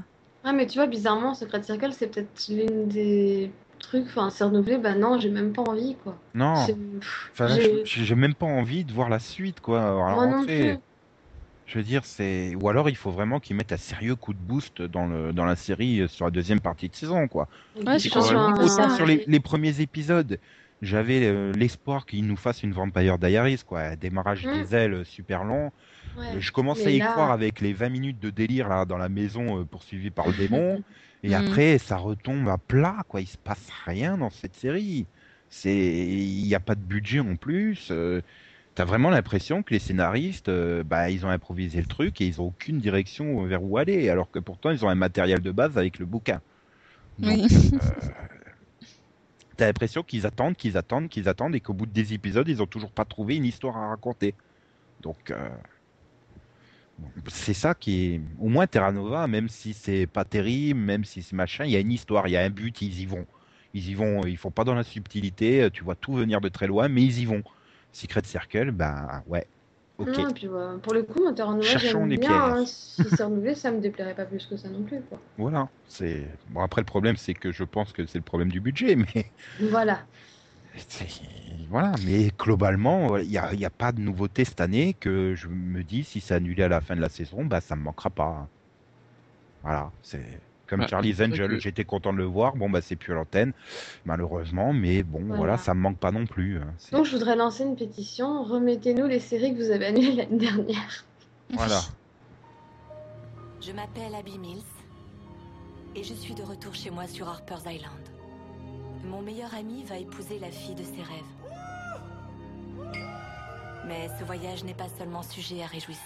Ouais, mais tu vois, bizarrement, Secret Circle, c'est peut-être l'une des trucs, enfin, c'est renouvelé, bah non, j'ai même pas envie, quoi. Non, enfin, j'ai- même pas envie de voir la suite, quoi. à la Moi non plus. Je veux dire, c'est. Ou alors il faut vraiment qu'ils mettent un sérieux coup de boost dans, le, dans la série euh, sur la deuxième partie de saison, quoi. Ouais, Je pense un- ça. Autant sur les, les premiers épisodes, j'avais euh, l'espoir qu'ils nous fassent une Vampire Diaries, quoi. Un démarrage Mm. des ailes super long. Ouais. Je commençais à y là- croire avec les 20 minutes de délire là, dans la maison euh, poursuivie par le démon. *laughs* Et Mm. après, ça retombe à plat, quoi. Il se passe rien dans cette série. C'est, il n'y a pas de budget en plus. euh, T'as vraiment l'impression que les scénaristes, euh, bah, ils ont improvisé le truc et ils ont aucune direction vers où aller, alors que pourtant ils ont un matériel de base avec le bouquin. Donc, oui. *laughs* T'as l'impression qu'ils attendent, qu'ils attendent, qu'ils attendent, et qu'au bout de 10 épisodes, ils ont toujours pas trouvé une histoire à raconter. Donc, euh, C'est ça qui est. Au moins Terra Nova, même si c'est pas terrible, même si c'est machin, il y a une histoire, il y a un but, ils y vont. Ils y vont, ils font pas dans la subtilité, tu vois tout venir de très loin, mais ils y vont. Secret Circle, ben ouais. Ok. Non, et puis, voilà. Pour le coup, Terra Nova, Cherchons j'aime les bien. hein. Si c'est *laughs* renouvelé, ça me déplairait pas plus que ça non plus. Quoi. Voilà. C'est bon. Après, le problème, c'est que je pense que c'est le problème du budget, mais Voilà. Voilà. Mais globalement, il n'y a, il y a pas de nouveauté cette année que je me dis si c'est annulé à la fin de la saison, bah ça me manquera pas. Voilà. C'est comme Ah, Charlie's Angel. que- J'étais content de le voir. Bon, bah c'est plus à l'antenne, malheureusement. Mais bon, voilà. Voilà. ça me manque pas non plus. hein. Donc, je voudrais lancer une pétition. Remettez-nous les séries que vous avez annulées l'année dernière. Voilà. Je m'appelle Abby Mills et je suis de retour chez moi sur Harper's Island. Mon meilleur ami va épouser la fille de ses rêves. Mais ce voyage n'est pas seulement sujet à réjouissance.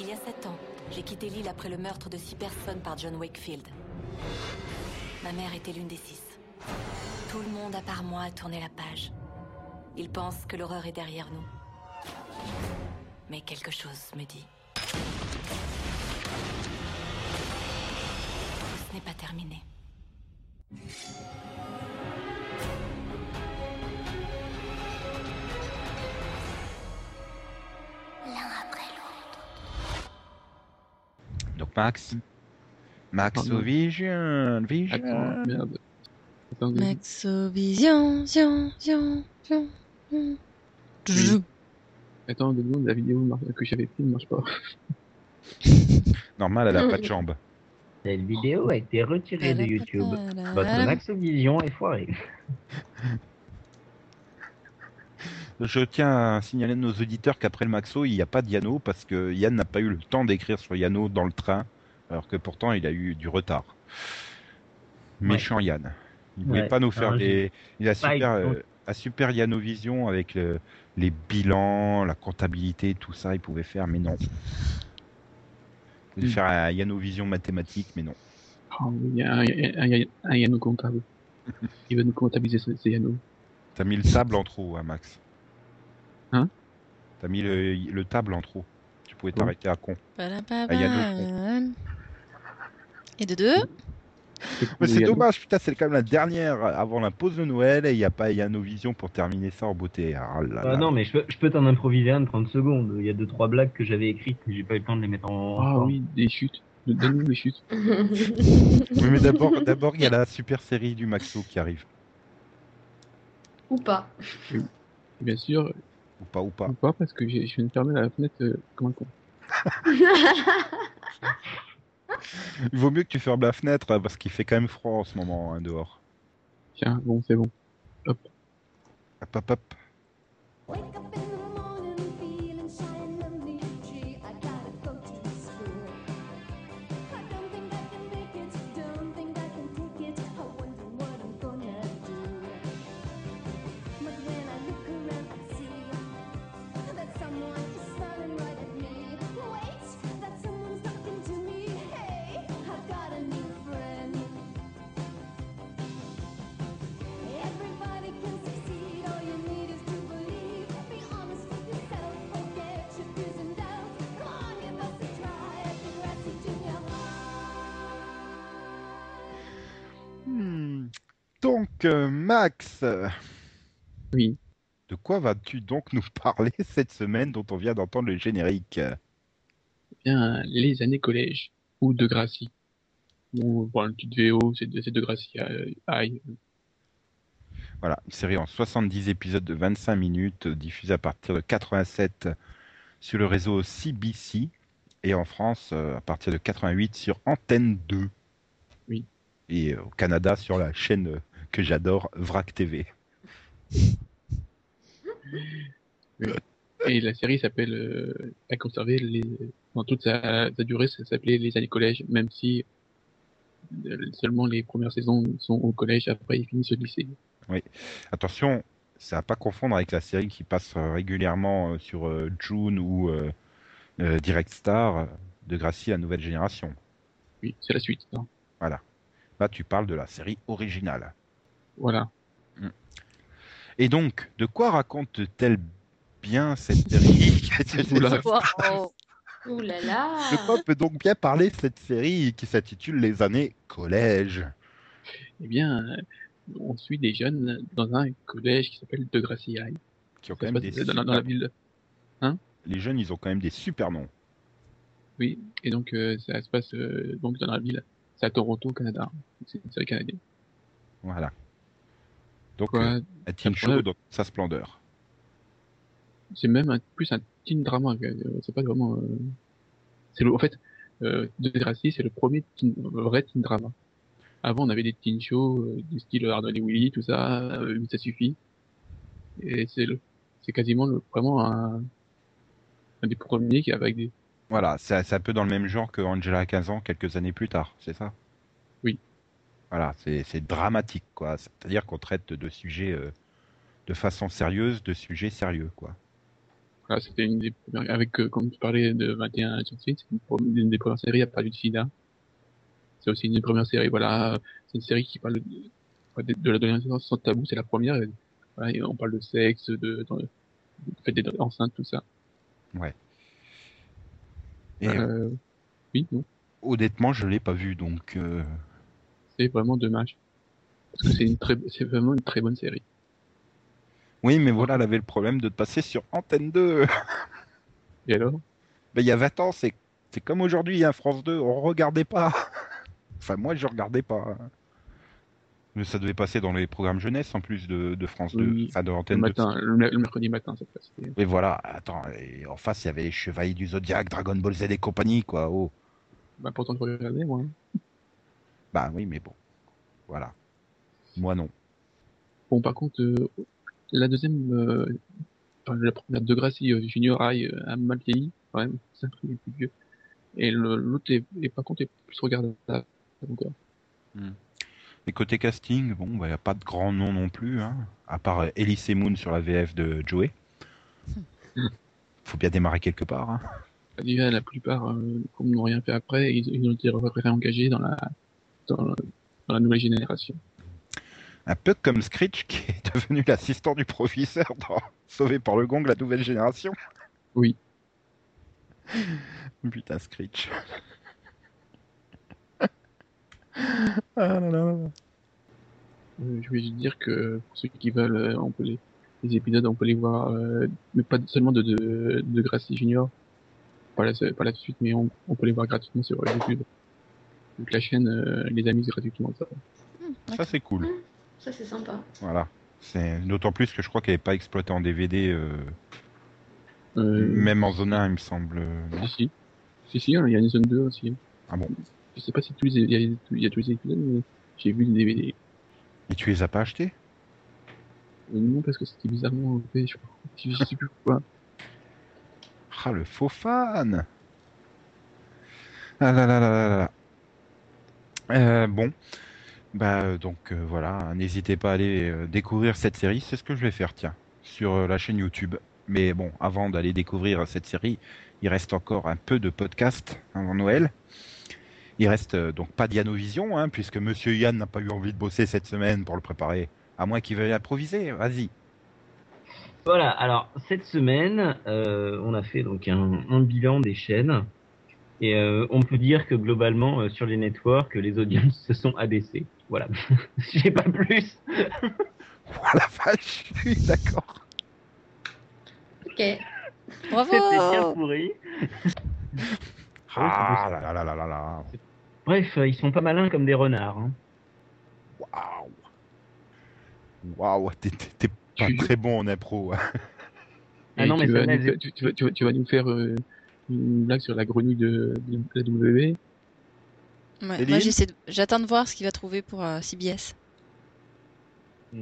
Il y a sept ans, j'ai quitté l'île après le meurtre de six personnes par John Wakefield. Ma mère était l'une des six. Tout le monde à part moi a tourné la page. Ils pensent que l'horreur est derrière nous. Mais quelque chose me dit. Ce n'est pas terminé. L'un après l'autre. Donc Max? Max Pardon. Vision, Vision. Attends, merde. Zion, zion, zion. Oui. attends deux secondes, la vidéo que j'avais prise ne marche pas. *laughs* Normal, elle a pas de *laughs* jambes. Cette vidéo a été retirée de YouTube. Votre Maxovision est foiré. *laughs* Je tiens à signaler à nos auditeurs qu'après le Maxo, il n'y a pas de Yano parce que Yann n'a pas eu le temps d'écrire sur Yano dans le train, alors que pourtant il a eu du retard. Méchant Yann. Il voulait Ouais. pas nous faire Alors, des. Il a super, eu- euh, a super Yanovision avec le- les bilans, la comptabilité, tout ça, il pouvait faire, mais non. Voulait Mm. faire un Yanovision mathématique, mais non. Oh, il y a un, un, Yano comptable. *laughs* Il va nous comptabiliser ces, ces Yano. T'as mis le table en trop, hein, Max. Hein? T'as mis le, le table en trop. Tu pouvais t'arrêter à con. Ba-da-ba-ba. Ah, Yann Et de deux? Mais c'est dommage, putain, c'est quand même la dernière avant la pause de Noël et il n'y a pas Yanovision pour terminer ça en beauté. Ah là Ah là. non, mais je peux, je peux t'en improviser un de 30 secondes. Il y a deux trois blagues que j'avais écrites, mais j'ai pas eu le temps de les mettre en. Ah oui, des chutes. Donne-nous des chutes. *laughs* Oui, mais d'abord, d'abord, il y a la super série du Maxo qui arrive. Ou pas. Et bien sûr, Ou pas, ou pas. ou pas, parce que je viens de fermer la fenêtre euh, comme un con. *laughs* Il vaut mieux que tu fermes la fenêtre hein, parce qu'il fait quand même froid en ce moment hein, dehors. Tiens, bon, c'est bon. Hop, hop, hop. Wake Donc, euh, Max, Oui. de quoi vas-tu donc nous *laughs* parler cette semaine dont on vient d'entendre le générique Bien, les années collège. Ou de Gracie. Bon, le titre VO, c'est de, de Gracie. euh, aïe. Voilà, une série en 70 épisodes de 25 minutes, diffusée à partir de 87 sur le réseau CBC et en France euh, à partir de 88 sur Antenne 2. Oui. Et au Canada sur la chaîne que j'adore, VRAC TV. *laughs* Et la série s'appelle, euh, a conservé les, dans toute sa, sa durée, ça s'appelait les années collège, même si euh, seulement les premières saisons sont au collège, après ils finissent au lycée. Attention, ça à pas confondre avec la série qui passe régulièrement euh, sur euh, June ou euh, Direct Star de Gracie la nouvelle génération. Oui, c'est la suite. hein. Là, tu parles de la série originale. Voilà. Et donc, de quoi raconte-t-elle bien cette série. *laughs* Oula. Wow. Ouh là là. De quoi peut donc bien parler cette série qui s'intitule Les années collège? Eh bien, euh, on suit des jeunes dans un collège qui s'appelle De Gracie High. qui ont quand même des dans, dans la super- ville. Les jeunes, ils ont quand même des super noms. Oui, et donc euh, ça se passe euh, donc dans la ville. C'est à Toronto, au Canada. C'est une série canadienne. Voilà. Donc, Quoi euh, un teen show dans sa splendeur. C'est même un, plus un teen drama. euh, C'est pas vraiment. euh, C'est le, en fait, euh, De Gracie, c'est le premier teen- vrai teen drama. Avant, on avait des teen shows euh, du style Arnold et Willy, tout ça, euh, mais ça suffit. Et c'est le, c'est quasiment le, vraiment un, un des premiers qui avec des, Voilà, c'est un peu dans le même genre que Angela à 15 ans quelques années plus tard, c'est ça? Voilà, c'est c'est dramatique, quoi. C'est-à-dire qu'on traite de sujets euh, de façon sérieuse, de sujets sérieux, quoi. Voilà, c'était une des premières, avec, euh, comme tu parlais de 21 sur Street, c'est une, pro- une des premières séries à parler du sida. C'est aussi une des premières séries, voilà, c'est une série qui parle de, de, de l'adolescence sans tabou, c'est la première, et, voilà, et on parle de sexe, de, de, de fait d'être enceinte, tout ça. Et Euh, oui, non, honnêtement, je l'ai pas vu, donc euh, c'est vraiment dommage. Parce que c'est une très, c'est vraiment une très bonne série. oui, mais voilà, elle avait le problème de passer sur Antenne 2. Et alors? Ben, il y a 20 ans, c'est c'est comme aujourd'hui, hein, France 2, on regardait pas. enfin, moi, je regardais pas. Mais ça devait passer dans les programmes jeunesse en plus de, de France 2, Oui, enfin de Le Antenne 2. le, mer- le mercredi matin, ça passe. Et- Et voilà, attends, et en face, il y avait les Chevaliers du Zodiac, Dragon Ball Z et compagnie, quoi. Oh. Bah, pourtant, je regardais, moi. hein. Bah oui, mais bon. Voilà. Moi, non. Bon, par contre, euh, la deuxième, euh, la première de Gracie euh, Junior High euh, a mal vieilli, quand même, *laughs* c'est un truc plus vieux. Et l'autre est, par contre, est plus regardable encore. Et côté casting, bon, bah, il n'y a pas de grand nom non plus, hein, à part Elise Moon sur la VF de Joey. Faut bien démarrer quelque part. Hein. Déjà, la plupart, comme n'ont rien fait après, ils, ils ont été réengagés dans la, dans, la- dans la nouvelle génération. Un peu comme Screech, qui est devenu l'assistant du professeur dans Sauvé par le Gong, la nouvelle génération. Oui. Putain, Screech. ah là là. Euh, je vais juste dire que pour ceux qui veulent, euh, on peut les, les épisodes, on peut les voir, euh, mais pas seulement de, de, de Gracie Junior, pas là, pas là tout de suite, mais on, on peut les voir gratuitement sur YouTube. Donc la chaîne euh, les a mis gratuitement. Ça. Hmm, Ça, c'est cool. Ça, c'est sympa. Voilà. C'est d'autant plus que je crois qu'elle n'est pas exploitée en DVD, euh, Euh, même en zone 1, il me semble. euh, Si, si. Si, si, hein, il y a une zone 2 aussi. Ah bon Je sais pas si tous les, il y a, il y a tous les épisodes, mais j'ai vu les DVD. Et tu les as pas achetés? Euh, non, parce que c'était bizarrement fait, je, crois. je, sais plus pourquoi. Ah, le faux fan Ah là là là là là là. Euh, bon, bah euh, donc euh, voilà, n'hésitez pas à aller découvrir cette série, c'est ce que je vais faire, tiens, sur la chaîne YouTube. Mais bon, avant d'aller découvrir cette série, il reste encore un peu de podcast avant Noël. Il reste donc pas Dianovision, hein, puisque Monsieur Yann n'a pas eu envie de bosser cette semaine pour le préparer, à moins qu'il veuille improviser. Vas-y. Voilà, alors cette semaine, on a fait donc un, un bilan des chaînes et euh, on peut dire que globalement euh, sur les networks, les audiences se sont abaissées. Voilà, *laughs* j'ai pas plus. *laughs* Oh la vache, oui, d'accord. Ok. Bravo C'était bien pourri. Ah là là là là là. Bref, euh, ils sont pas malins comme des renards. hein. Waouh Waouh, t'es- pas Tu- très bon en impro. hein. Ah non, mais tu, vas nous, faire- tu, tu vas, tu, vas, tu vas nous faire euh, une blague sur la grenouille de, de la W. Ouais, Céline moi, j'essaie de- j'attends de voir ce qu'il va trouver pour euh, CBS. Hmm,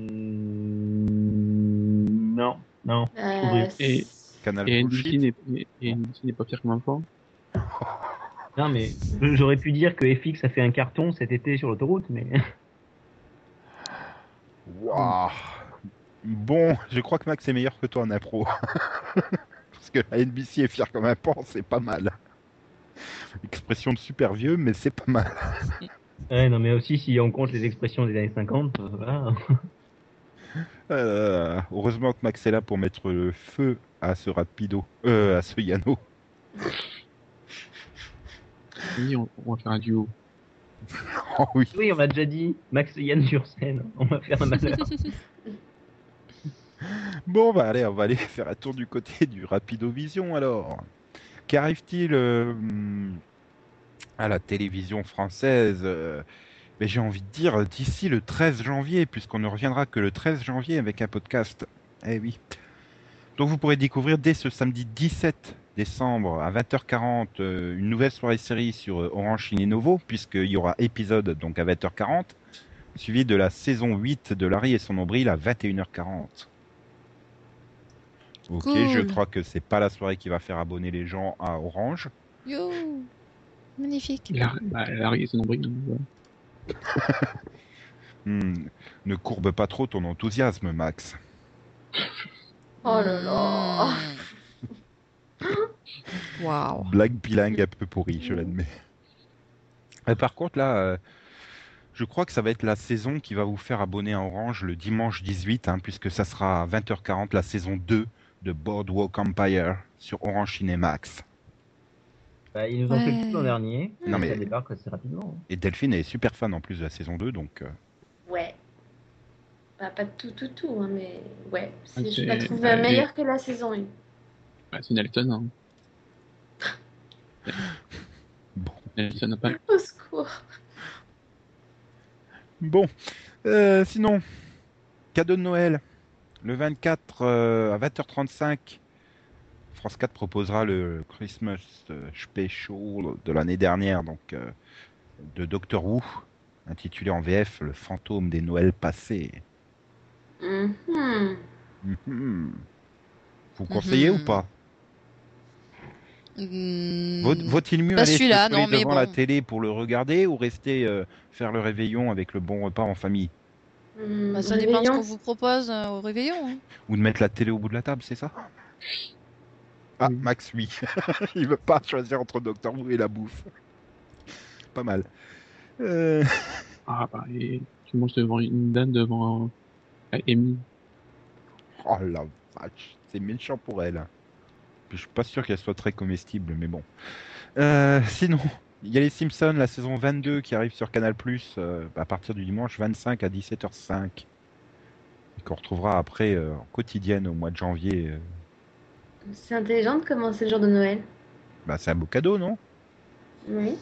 non, non. Euh, Et- Canal Et Bullshit. NBC n'est et NBC n'est pas fier comme enfant. Non, mais j'aurais pu dire que FX a fait un carton cet été sur l'autoroute, mais Waouh Bon, je crois que Max est meilleur que toi en impro. *laughs* Parce que la NBC est fière comme un pan, c'est pas mal. Expression de super vieux, mais c'est pas mal. *laughs* ouais, non, mais aussi si on compte les expressions des années 50, euh, voilà. Euh, heureusement que Max est là pour mettre le feu à ce rapido, euh, à ce Yano. *laughs* Oui, on, on va faire un duo. *laughs* Oh oui. Oui, on m'a déjà dit, Max et Yann sur scène, on va faire un malheur. Bon, bah allez, on va aller *laughs* faire un tour du côté du Rapido Vision alors. Qu'arrive-t-il euh, à la télévision française euh, mais J'ai envie de dire d'ici le 13 janvier, puisqu'on ne reviendra que le 13 janvier avec un podcast. Eh oui. Donc vous pourrez découvrir dès ce samedi 17 décembre à 20h40 euh, une nouvelle soirée série sur Orange Ciné Novo, puisqu'il y aura épisode donc à 20h40, suivi de la saison 8 de Larry et son nombril à 21h40. Ok, Cool. je crois que c'est pas la soirée qui va faire abonner les gens à Orange. Yo Magnifique. La, bah, voilà. *laughs* Hmm, Ne courbe pas trop ton enthousiasme, Max. Oh là là. *laughs* Waouh. Blague bilingue un peu pourrie, je l'admets. *laughs* Euh, par contre, là, euh, je crois que ça va être la saison qui va vous faire abonner à Orange le dimanche 18, hein, puisque ça sera à 20h40 la saison 2 de Boardwalk Empire sur Orange Cinemax. Bah, ils nous ont fait le coup l'an dernier, Non, mais- ça débarque assez rapidement. hein. Et Delphine est super fan en plus de la saison 2, donc euh, Ouais. Bah, pas tout, tout, tout, hein, mais ouais. Ah, Je c'est- l'ai trouvé bah, meilleur que la saison 1. Bah, c'est Nelson. Hein. *laughs* bon. Nelson n'a pas. Au secours. Bon, Euh, sinon, cadeau de Noël, le 24 euh, à 20h35, France 4 proposera le Christmas euh, Special de l'année dernière, donc euh, de Doctor Who, intitulé en VF Le fantôme des Noëls passés. Mhm. Mhm. Vous conseillez Mhm. ou pas? Vaut- Vaut-il mieux pas aller se non, devant la télé pour le regarder ou rester euh, faire le réveillon avec le bon repas en famille? Bah, ça dépend de ce qu'on vous propose euh, au réveillon. hein. Ou de mettre la télé au bout de la table, c'est ça? Ah, Oui. Max, oui. *laughs* Il veut pas choisir entre Doctor Who et la bouffe. Pas mal. Euh, Ah, bah, et tu manges devant une dame devant euh, Amy. Oh la vache, c'est méchant pour elle. Puis je suis pas sûr qu'elle soit très comestible, mais bon. Euh, sinon, il y a les Simpsons, la saison 22 qui arrive sur Canal Plus à partir du dimanche 25 à 17h05. Et qu'on retrouvera après euh, en quotidienne au mois de janvier. euh. C'est intelligent de commencer le jour de Noël. Bah, c'est un beau cadeau, non? Oui.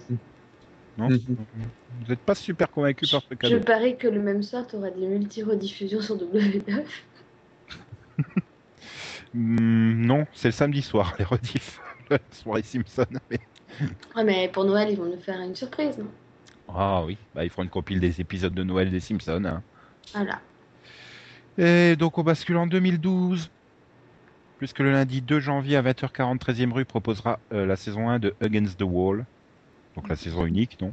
Non? Mhm. Vous n'êtes pas super convaincu par ce Je cadeau parie que le même soir, tu auras des multi-rediffusions sur W9. *laughs* Hmm, Non, c'est le samedi soir, les rediffs. *laughs* La soirée Simpson. mais- *coughs* Ah, mais pour Noël, ils vont nous faire une surprise, non? Ah oui, bah, ils feront une compile des épisodes de Noël des Simpsons. hein. Voilà. Et donc on bascule en 2012, puisque le lundi 2 janvier à 20h40, 13e rue proposera euh, la saison 1 de Against the Wall. Donc la saison unique, non?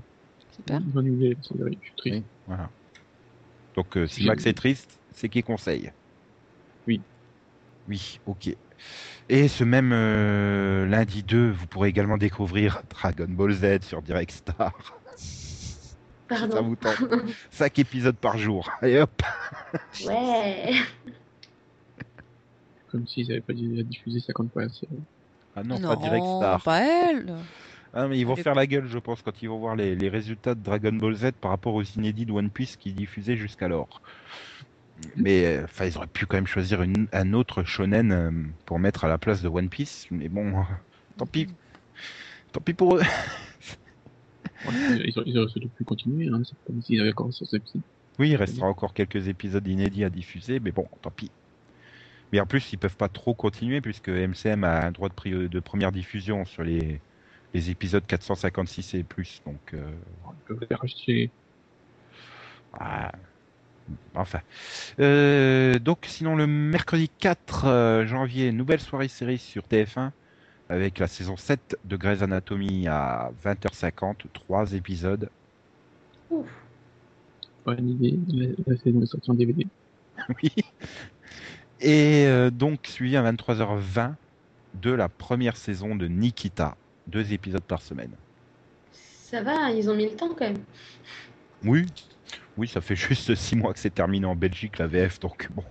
Super. Je suis triste. Voilà. Donc euh, si Max est triste, c'est qui conseille Oui. Oui, ok. Et ce même euh, lundi 2, vous pourrez également découvrir Dragon Ball Z sur Direct Star. Ça Pardon. vous tente 5 épisodes par jour. Allez hop Ouais. Comme s'ils n'avaient pas déjà diffusé 50 fois la série. Ah non, pas Direct Non, Star. pas elle. Ah, mais ils vont faire la gueule, je pense, quand ils vont voir les, les résultats de Dragon Ball Z par rapport aux inédits de One Piece qui diffusaient jusqu'alors. Mais euh, enfin, ils auraient pu quand même choisir une- un autre shonen euh, pour mettre à la place de One Piece. Mais bon, *laughs* tant pis. Tant pis pour eux. Ils, auraient, ils auraient surtout pu continuer, hein, s'ils avaient encore sur Oui, il restera encore quelques épisodes inédits à diffuser, mais bon, tant pis. Mais en plus, ils peuvent pas trop continuer puisque MCM a un droit de, de première diffusion sur les, les épisodes 456 et plus. Donc, euh, Ils peuvent les racheter. Ah, Enfin. Euh, donc, sinon, le mercredi 4 euh, janvier, nouvelle soirée série sur TF1 avec la saison 7 de Grey's Anatomy à 20h50, trois épisodes. Ouf. Bonne idée, la, la saison est sortie en DVD. *laughs* Oui. Et euh, donc, suivi à 23h20 de la première saison de Nikita, deux épisodes par semaine. Ça va, ils ont mis le temps quand même. Oui. Oui, ça fait *laughs* juste 6 mois que c'est terminé en Belgique, la VF, donc bon.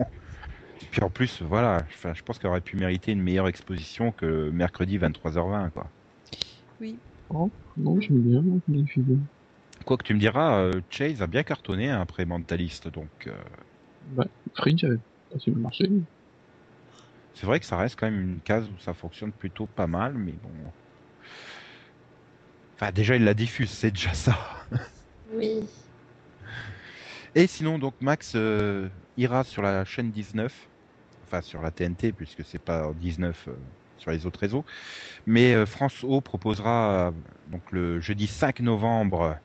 Puis en plus, voilà, enfin, je pense qu'elle aurait pu mériter une meilleure exposition que mercredi 23h20, quoi. Oh, non, j'aime bien les films. Quoi que tu me diras, euh, Chase a bien cartonné hein, après Mentalist, donc euh, Bah, Fringe avait pas si bien marché. c'est vrai que ça reste quand même une case où ça fonctionne plutôt pas mal, mais bon. Enfin, déjà, il la diffuse, c'est déjà ça. Oui. Et sinon, donc Max euh, ira sur la chaîne 19, enfin sur la TNT, puisque c'est pas en 19 euh, sur les autres réseaux. Mais euh, France O proposera donc le jeudi 5 novembre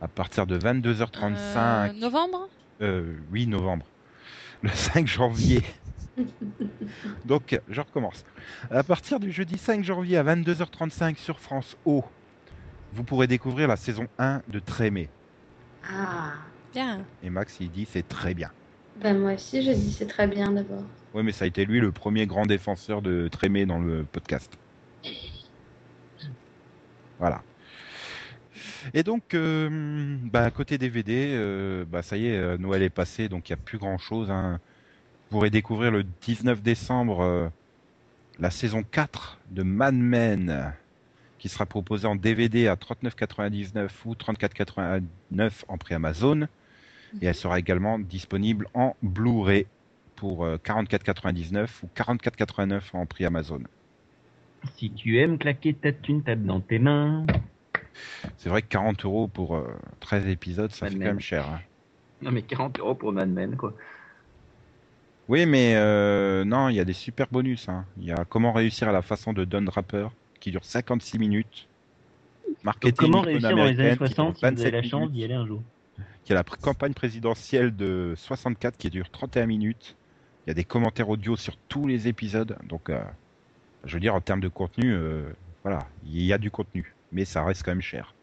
à partir de 22h35. Euh, novembre? Euh, oui, novembre. Le 5 janvier. *laughs* Donc, je recommence. À partir du jeudi 5 janvier à 22h35 sur France O, vous pourrez découvrir la saison 1 de Trémé. Ah. Bien. Et Max, il dit c'est très bien. Ben moi aussi, je dis c'est très bien d'abord. Oui, mais ça a été lui le premier grand défenseur de Trémé dans le podcast. Voilà. Et donc, euh, bah, côté DVD, euh, bah, ça y est, euh, Noël est passé, donc il n'y a plus grand-chose. hein. Vous pourrez découvrir le 19 décembre euh, la saison 4 de Mad Men, qui sera proposée en DVD à 39,99 ou 34,89 en prix Amazon. Et elle sera également disponible en Blu-ray pour euh, 44,99 ou 44,89 en prix Amazon. Si tu aimes claquer ta thune, tape dans tes mains. C'est vrai que 40 euros pour euh, 13 épisodes, ça Mad fait quand même cher. hein. Non mais 40 euros pour Mad Men quoi. Oui, mais euh, non, il y a des super bonus. hein. Il y a Comment réussir à la façon de Don Draper, qui dure 56 minutes. Donc, Marketing comment réussir dans les années américaine, qui dure 60 si vous avez 27 la chance d'y aller un jour? Il y a la campagne présidentielle de 64 qui dure 31 minutes. Il y a des commentaires audio sur tous les épisodes. Donc, euh, je veux dire, en termes de contenu, euh, voilà, il y a du contenu. Mais ça reste quand même cher.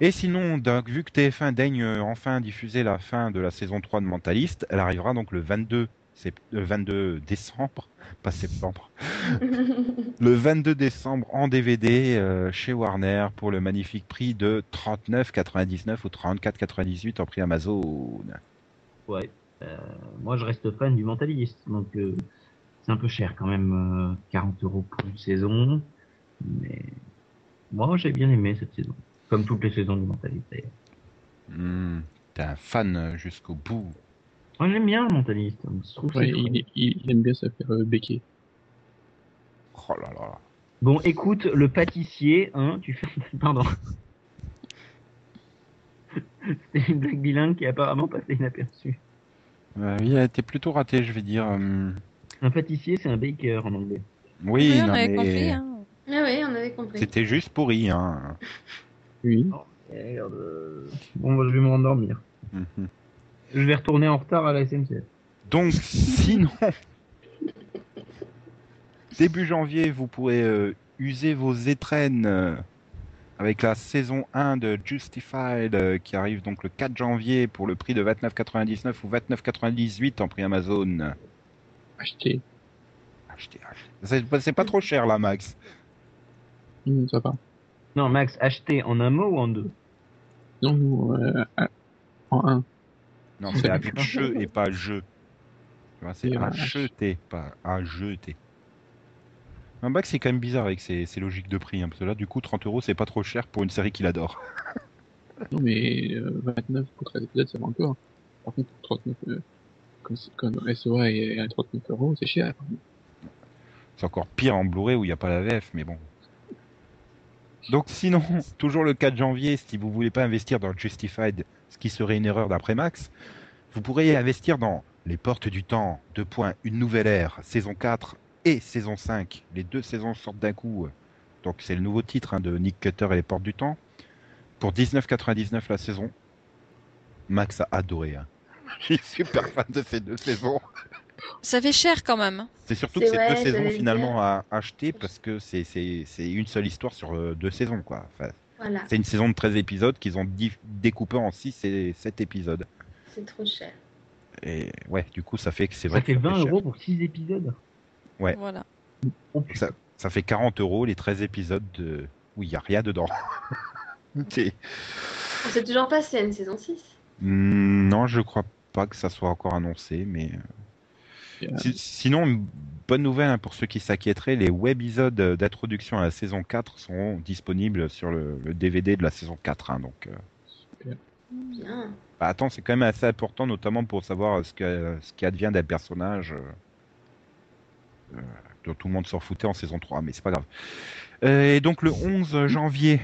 Et sinon, donc, vu que TF1 daigne euh, enfin diffuser la fin de la saison 3 de Mentaliste, elle arrivera donc le 22, sept- le 22 décembre, pas septembre, *laughs* le 22 décembre en DVD euh, chez Warner pour le magnifique prix de 39,99 ou 34,98 en prix Amazon. Ouais. Euh, moi je reste fan du mentaliste, donc euh, c'est un peu cher quand même, euh, 40 euros pour une saison. Mais moi j'ai bien aimé cette saison, comme toutes les saisons du mentaliste d'ailleurs. Hmm, T'es un fan jusqu'au bout. Moi j'aime bien le mentaliste, trouve Ouais, chouette. il, il, il aime bien se faire euh, béquer. Oh là là. Bon écoute, le pâtissier, hein, tu fais... *laughs* Pardon. *laughs* C'était une blague bilingue qui est apparemment passée inaperçue. Euh, il a été plutôt raté, je vais dire. hum. Un pâtissier c'est un baker en anglais. Oui, Oui, on non, avait mais compris. Hein. Ah oui, on avait compris. c'était juste pourri. Hein. Oui. Oh merde. euh, Bon bah, je vais me rendormir. Mhm. Je vais retourner en retard à la SNCF. Donc, sinon, *laughs* début janvier, vous pourrez euh, user vos étrennes euh, avec la saison 1 de Justified euh, qui arrive donc le 4 janvier pour le prix de 29,99 ou 29,98 en prix Amazon. Acheter. Achetez, achetez. C'est pas- c'est pas trop cher là, Max. Hum, ça va. Non Max, acheter en un mot ou en deux? Non, euh, en un. Non, c'est avec je et pas je. Tu vois, C'est un un jeté, pas un jeté. Un bac, c'est quand même bizarre avec ses, ses logiques de prix. hein, parce que là, du coup, 30 euros, c'est pas trop cher pour une série qu'il adore. *laughs* Non, mais euh, 29 pour 13 épisodes, ça va encore. Par contre, pour 39, euh, comme, comme SOA est à 39 euros, c'est cher. C'est encore pire en Blu-ray où il n'y a pas la VF, mais bon. Donc sinon, *laughs* toujours le 4 janvier, si vous voulez pas investir dans Justified, ce qui serait une erreur d'après Max, vous pourrez investir dans Les Portes du Temps, deux points, une nouvelle ère, saison 4 et saison 5. Les deux saisons sortent d'un coup. Donc c'est le nouveau titre hein, de Nick Cutter et Les Portes du Temps. Pour 19,99 la saison. Max a adoré. Hein. *laughs* Je suis super fan de ces deux saisons. Ça fait cher quand même. C'est surtout que c'est vrai, deux saisons finalement à acheter parce que c'est c'est c'est une seule histoire sur euh, deux saisons quoi. Enfin, Voilà, c'est une saison de 13 épisodes qu'ils ont découpé en 6 et 7 épisodes. c'est trop cher. Et ouais, du coup ça fait que c'est Ça vrai fait ça 20 cher. euros pour 6 épisodes. Ouais. Voilà. Ça, ça fait 40 euros les 13 épisodes de... où il n'y a rien dedans. *laughs* On sait toujours pas s'il y a une saison 6. Hmm, Non, je crois pas que ça soit encore annoncé, mais euh, Sinon, une bonne nouvelle hein, pour ceux qui s'inquiéteraient, les webisodes euh, d'introduction à la saison 4 seront disponibles sur le, le DVD de la saison 4. hein, donc, euh, Bien. bah, attends, c'est quand même assez important, notamment pour savoir ce, que, ce qui advient d'un personnage euh, euh, dont tout le monde s'en foutait en saison 3, mais c'est pas grave. Euh, et donc le 11 janvier,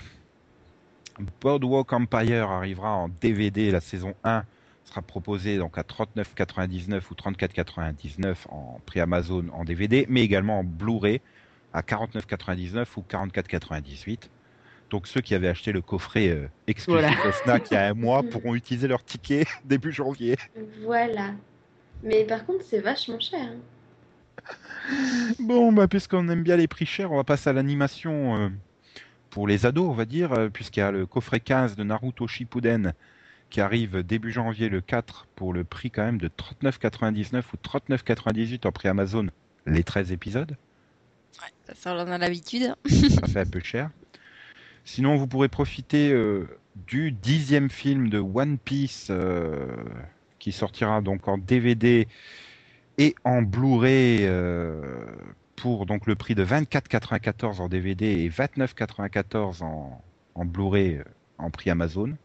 Boardwalk Empire arrivera en DVD, la saison 1 sera proposée donc à 39,99 ou 34,99 en prix Amazon en DVD, mais également en Blu-ray à 49,99 ou 44,98. Donc ceux qui avaient acheté le coffret euh, exclusif Voilà. Fnac il y a un mois *laughs* pourront utiliser leur ticket *laughs* début janvier. Voilà. Mais par contre, c'est vachement cher. hein. *laughs* Bon, bah, puisqu'on aime bien les prix chers, on va passer à l'animation euh, pour les ados, on va dire, euh, puisqu'il y a le coffret 15 de Naruto Shippuden qui arrive début janvier le 4 pour le prix quand même de 39,99 ou 39,98 en prix Amazon, les 13 épisodes. Ça, ça, on en a l'habitude. ça fait un peu cher. Sinon, vous pourrez profiter euh, du dixième film de One Piece euh, qui sortira donc en DVD et en Blu-ray euh, pour donc le prix de 24,94 en DVD et 29,94 en, en Blu-ray en prix Amazon.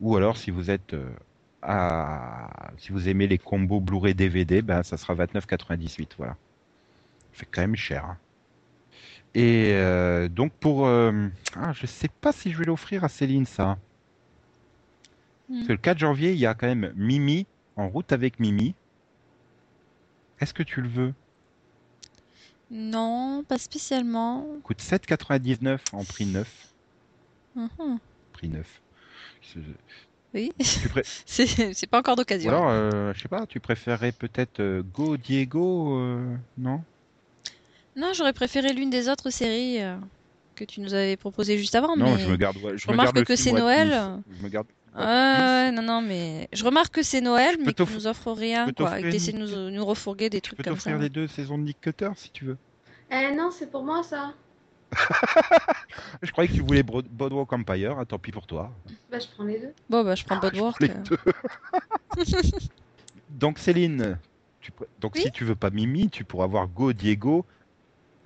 Ou alors, si vous êtes euh, à, si vous aimez les combos Blu-ray DVD, ben ça sera 29,98. Voilà, fait quand même cher. hein. Et euh, donc pour... euh, ah, je sais pas si je vais l'offrir à Céline ça. Parce que le 4 janvier, il y a quand même Mimi, en route avec Mimi. Est-ce que tu le veux? Non, pas spécialement. Coûte 7,99 en prix neuf. Mhm. Prix neuf. Oui, pré- *laughs* c'est c'est pas encore d'occasion. alors, euh, je sais pas, tu préférerais peut-être euh, Go Diego, euh, non? Non, j'aurais préféré l'une des autres séries euh, que tu nous avais proposées juste avant. Non, mais... je me garde. Je, me remarque garde que c'est Noël. Je me garde. Ouais, ouais, non, non, mais je remarque que c'est Noël, mais que nous offre rien, quoi, et que t'essaies de une- nous, nous refourguer des Je peux trucs comme ça. les deux saisons de Nick Cutter si tu veux. Eh non, c'est pour moi ça. *laughs* Je croyais que tu voulais Boardwalk Empire, ah, tant pis pour toi. Bah, je prends les deux. Bon, bah, je prends Ah, je Boardwalk. prends les euh. deux. *laughs* Donc Céline, tu pr- donc Oui si tu veux pas Mimi, tu pourras voir Go Diego.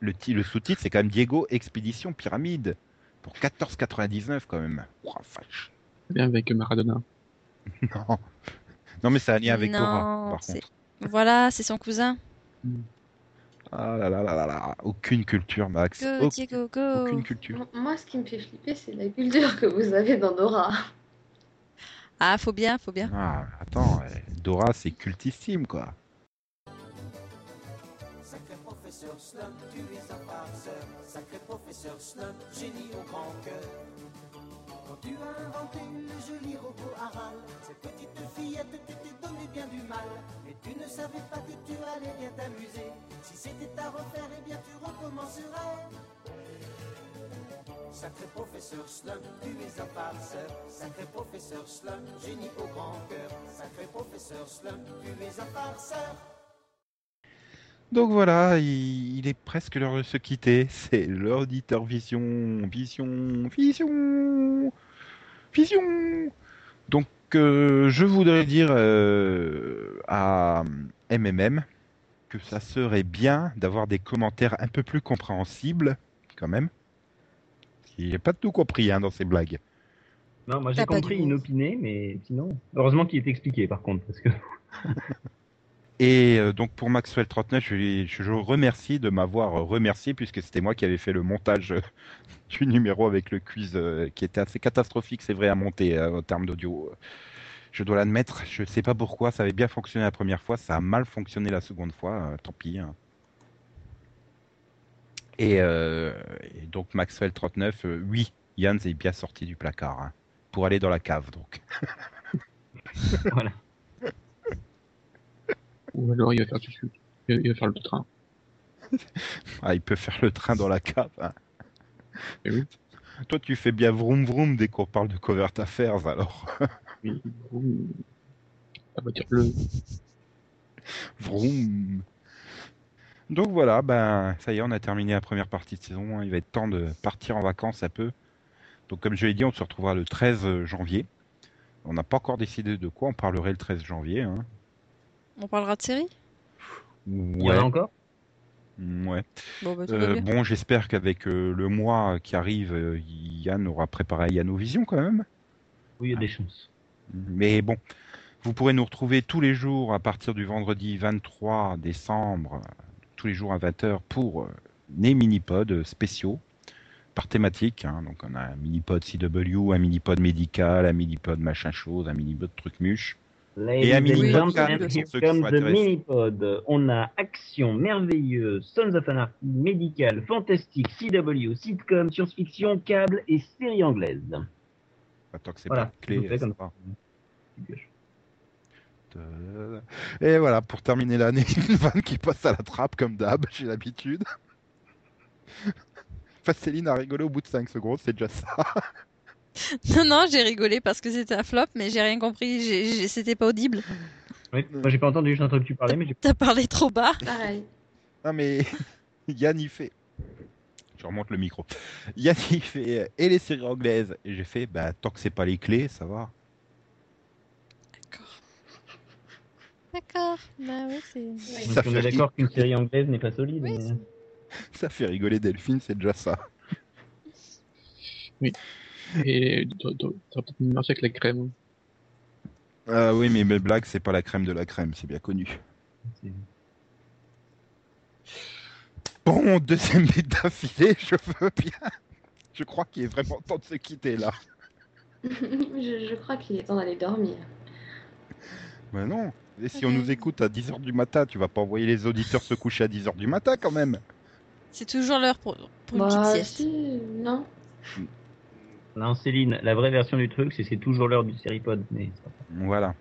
Le, ti- le sous-titre c'est quand même Diego Expédition Pyramide pour 14,99 quand même. Oh, vache. Bien avec Maradona. *laughs* Non. non mais c'est un lien avec Non, par contre. Voilà, c'est son cousin. Ah là là là là là. Aucune culture Max. Go, Au- Diego, go. Aucune culture. Moi, ce qui me fait flipper, c'est la culture que vous avez dans Dora. Ah, faut bien, faut bien. Ah, attends, euh, Dora c'est cultissime quoi. Sacré professeur Slum, tu es un farceur. Sacré professeur Slum, génie au grand cœur. Quand tu as inventé le joli robot Aral, cette petite fillette t'était donné bien du mal. Mais tu ne savais pas que tu allais bien t'amuser. Si c'était à refaire, eh bien tu recommencerais. Sacré professeur Slum, tu es un farceur. Sacré professeur Slum, génie au grand cœur. Sacré professeur Slum, tu es un farceur. Donc voilà, il, il est presque l'heure de se quitter. C'est l'auditeur vision, vision, vision, vision. Donc euh, je voudrais dire euh, à MMM que ça serait bien d'avoir des commentaires un peu plus compréhensibles, quand même. J'ai pas tout compris hein, dans ces blagues. Non, moi j'ai compris inopiné, mais sinon. Heureusement qu'il est expliqué par contre, parce que. *laughs* Et euh, donc pour Maxwell 39, je, je remercie de m'avoir euh, remercié puisque c'était moi qui avais fait le montage euh, *laughs* du numéro avec le quiz qui était assez catastrophique, c'est vrai, à monter en termes d'audio. Je dois l'admettre, je ne sais pas pourquoi, ça avait bien fonctionné la première fois, ça a mal fonctionné la seconde fois, tant pis. hein. Et, donc Maxwell 39, euh, oui, Yann est bien sorti du placard hein, pour aller dans la cave donc. *laughs* voilà. Ou alors il va faire du sucre. Il va- il va faire le train. Ah, il peut faire le train dans la cave. hein. Eh oui. Toi, tu fais bien vroom vroom dès qu'on parle de Covert Affairs, alors. Oui, ouh. La voiture bleue. vroom. Donc voilà, ben ça y est, on a terminé la première partie de saison. hein. Il va être temps de partir en vacances un peu. Donc comme je l'ai dit, on se retrouvera le 13 janvier On n'a pas encore décidé de quoi on parlerait le 13 janvier. Hein. On parlera de série? Il y en a encore? Ouais. Bon, bah, Euh, bon, j'espère qu'avec euh, le mois qui arrive, euh, Yann aura préparé Yannovision quand même. Oui, il y a des chances. Mais bon, vous pourrez nous retrouver tous les jours à partir du vendredi 23 décembre, tous les jours à 20h pour euh, des mini-pods spéciaux par thématique. hein. Donc on a un mini-pod CW, un mini-pod médical, un mini-pod machin chose, un mini-pod truc muche. Ladies sont the intéressés. mini-pod. On a action, merveilleuse, Sons of Anarchy, médical, fantastique, CW, sitcom, science-fiction, câble et série anglaise. Tant que c'est Voilà, pas clé. Et voilà, pour terminer l'année, *laughs* une vanne qui passe à la trappe comme d'hab, *laughs* j'ai l'habitude. Enfin, Céline a rigolé au bout de 5 secondes, c'est déjà ça. *laughs* *laughs* Non, non, j'ai rigolé parce que c'était un flop, mais j'ai rien compris. J'ai- j'ai- C'était pas audible. Oui, moi j'ai pas entendu, j'ai entendu que tu parlais, mais j'ai T'as parlé trop bas. Pareil. Non mais *laughs* Yann il fait. Je remonte le micro. Yann il fait euh, et les séries anglaises et j'ai fait bah tant que c'est pas les clés ça va. D'accord. D'accord. Bah ouais, c'est. Ça on fait est d'accord qu'une série anglaise n'est pas solide. Oui, mais- Ça fait rigoler Delphine c'est déjà ça. Et t'aurais peut-être marché avec la crème. Ah oui mais mes blagues c'est pas la crème de la crème c'est bien connu. Bon deuxième bête d'affilée *laughs* je veux bien. Je crois qu'il est vraiment temps de se quitter là. *laughs* je, je crois qu'il est temps d'aller dormir. Mais non. Et si on nous écoute à 10h du matin, tu vas pas envoyer les auditeurs se coucher à 10h du matin quand même. C'est toujours l'heure pour, pour une Bah, petite sieste. si, non. Non, Céline, la vraie version du truc, c'est que c'est toujours l'heure du séripod. Mais... Voilà.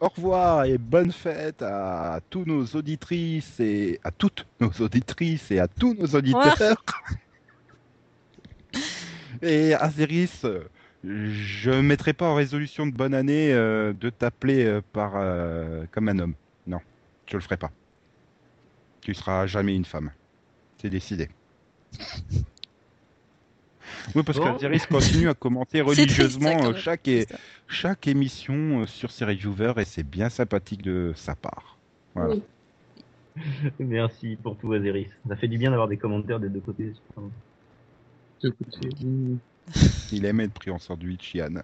Au revoir et bonne fête à tous nos auditrices et à toutes nos auditrices et à tous nos auditeurs. et Azéris, je mettrai pas en résolution de bonne année euh, de t'appeler euh, par euh, comme un homme. Non, je le ferai pas. Tu seras jamais une femme. C'est décidé. Oui, parce Bon. qu'Azéris *laughs* continue à commenter C'est triste, ça, religieusement euh, chaque, é- chaque émission euh, sur ses reviewers et c'est bien sympathique de sa part. Voilà. Oui. *laughs* Merci pour tout, Azeris. Ça fait du bien d'avoir des commentaires des deux côtés. De côté. *laughs* Il aime être pris en sandwich, Yann.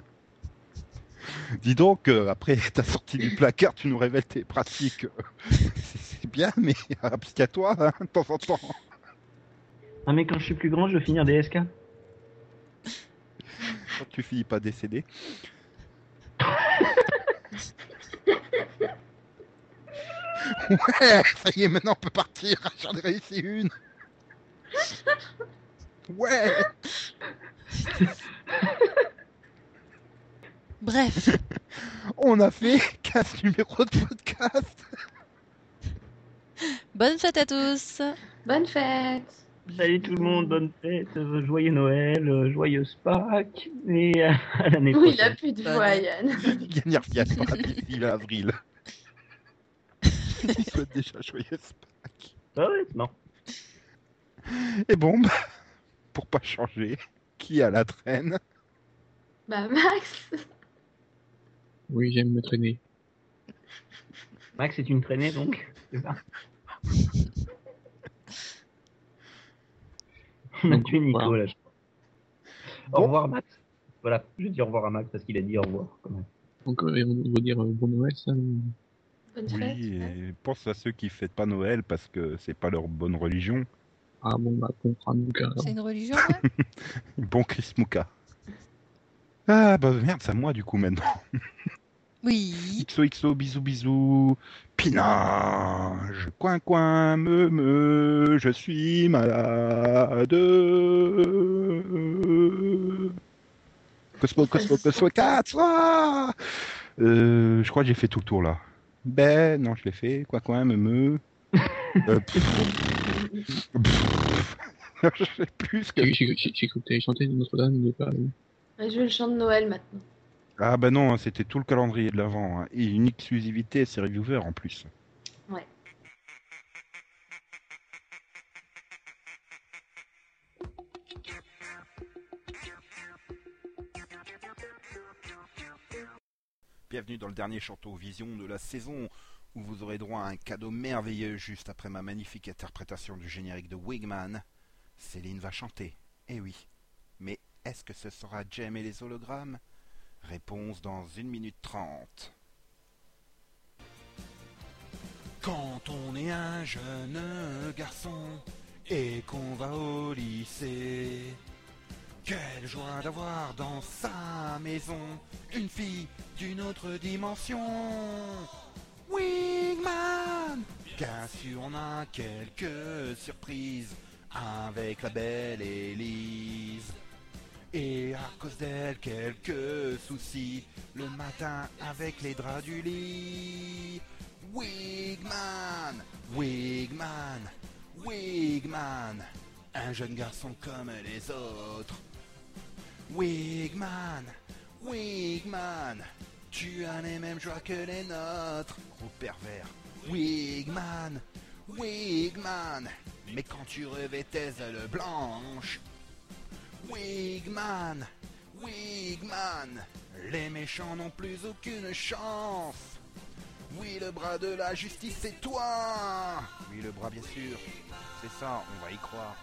Dis donc, euh, après ta sortie du placard, tu nous révèles tes pratiques. c'est bien, mais applique-toi hein, de temps en temps. Ah, mais quand je suis plus grand, je veux finir des SK. Quand tu finis pas décédé. Ouais, ça y est, maintenant on peut partir. *laughs* J'en ai réussi une. Ouais. Bref, On a fait 15 numéros de podcast. bonne fête à tous. Bonne fête. Salut tout le monde, bonne fête, joyeux Noël, euh, joyeuse Pâques, et à l'année Oui, il a prochaine. plus de voix, Yann. *laughs* Il n'y revient pas d'ici avril. Il souhaite déjà joyeuse Pâques. Ah ouais, marrant. Et bon, bah, pour pas changer, qui a la traîne? Bah, Max. Oui, j'aime me traîner. Max, c'est une traînée donc c'est ça On a Donc, tué Nico voilà. là. Au revoir Max. Voilà, je dis au revoir à Max parce qu'il a dit au revoir. Quand même. Donc, euh, on doit dire euh, bon Noël, ça. Bonne fête. Oui, et pense à ceux qui fêtent pas Noël parce que c'est pas leur bonne religion. Ah bon, bah, alors. C'est une religion, ouais *laughs* Bon Chris Mouka. Ah bah merde, c'est à moi du coup maintenant. Oui. XOXO, bisous bisous. Pinage, coin coin, me me, je suis malade. Cosmo, Cosmo, *laughs* Cosmo, 4 ah euh, Je crois que j'ai fait tout le tour là. Ben, non, je l'ai fait. Coin coin, me me. Euh, pff, pff, *laughs* je sais plus ce que. J'ai cru que chanté Notre-Dame Paris. Et je veux le chant de Noël maintenant. Ah bah non, hein, c'était tout le calendrier de l'avant. hein. Et une exclusivité à ses reviewers en plus. Bienvenue dans le dernier Chanteau Vision de la saison, où vous aurez droit à un cadeau merveilleux juste après ma magnifique interprétation du générique de Wigman. Céline va chanter, eh oui. Mais est-ce que ce sera Jem et les hologrammes? Réponse dans 1 minute 30. Quand on est un jeune garçon et qu'on va au lycée, quelle joie d'avoir dans sa maison une fille d'une autre dimension. Wingman Bien sûr, on a quelques surprises avec la belle Élise. Et à cause d'elle, quelques soucis le matin avec les draps du lit. Wigman, Wigman, Wigman, un jeune garçon comme les autres. Wigman, Wigman, tu as les mêmes joies que les nôtres. Gros pervers. Wigman, Wigman, mais quand tu revais tes ailes blanches. Wigman Wigman Les méchants n'ont plus aucune chance. Oui, le bras de la justice, c'est toi. Oui, le bras, bien sûr. C'est ça, on va y croire.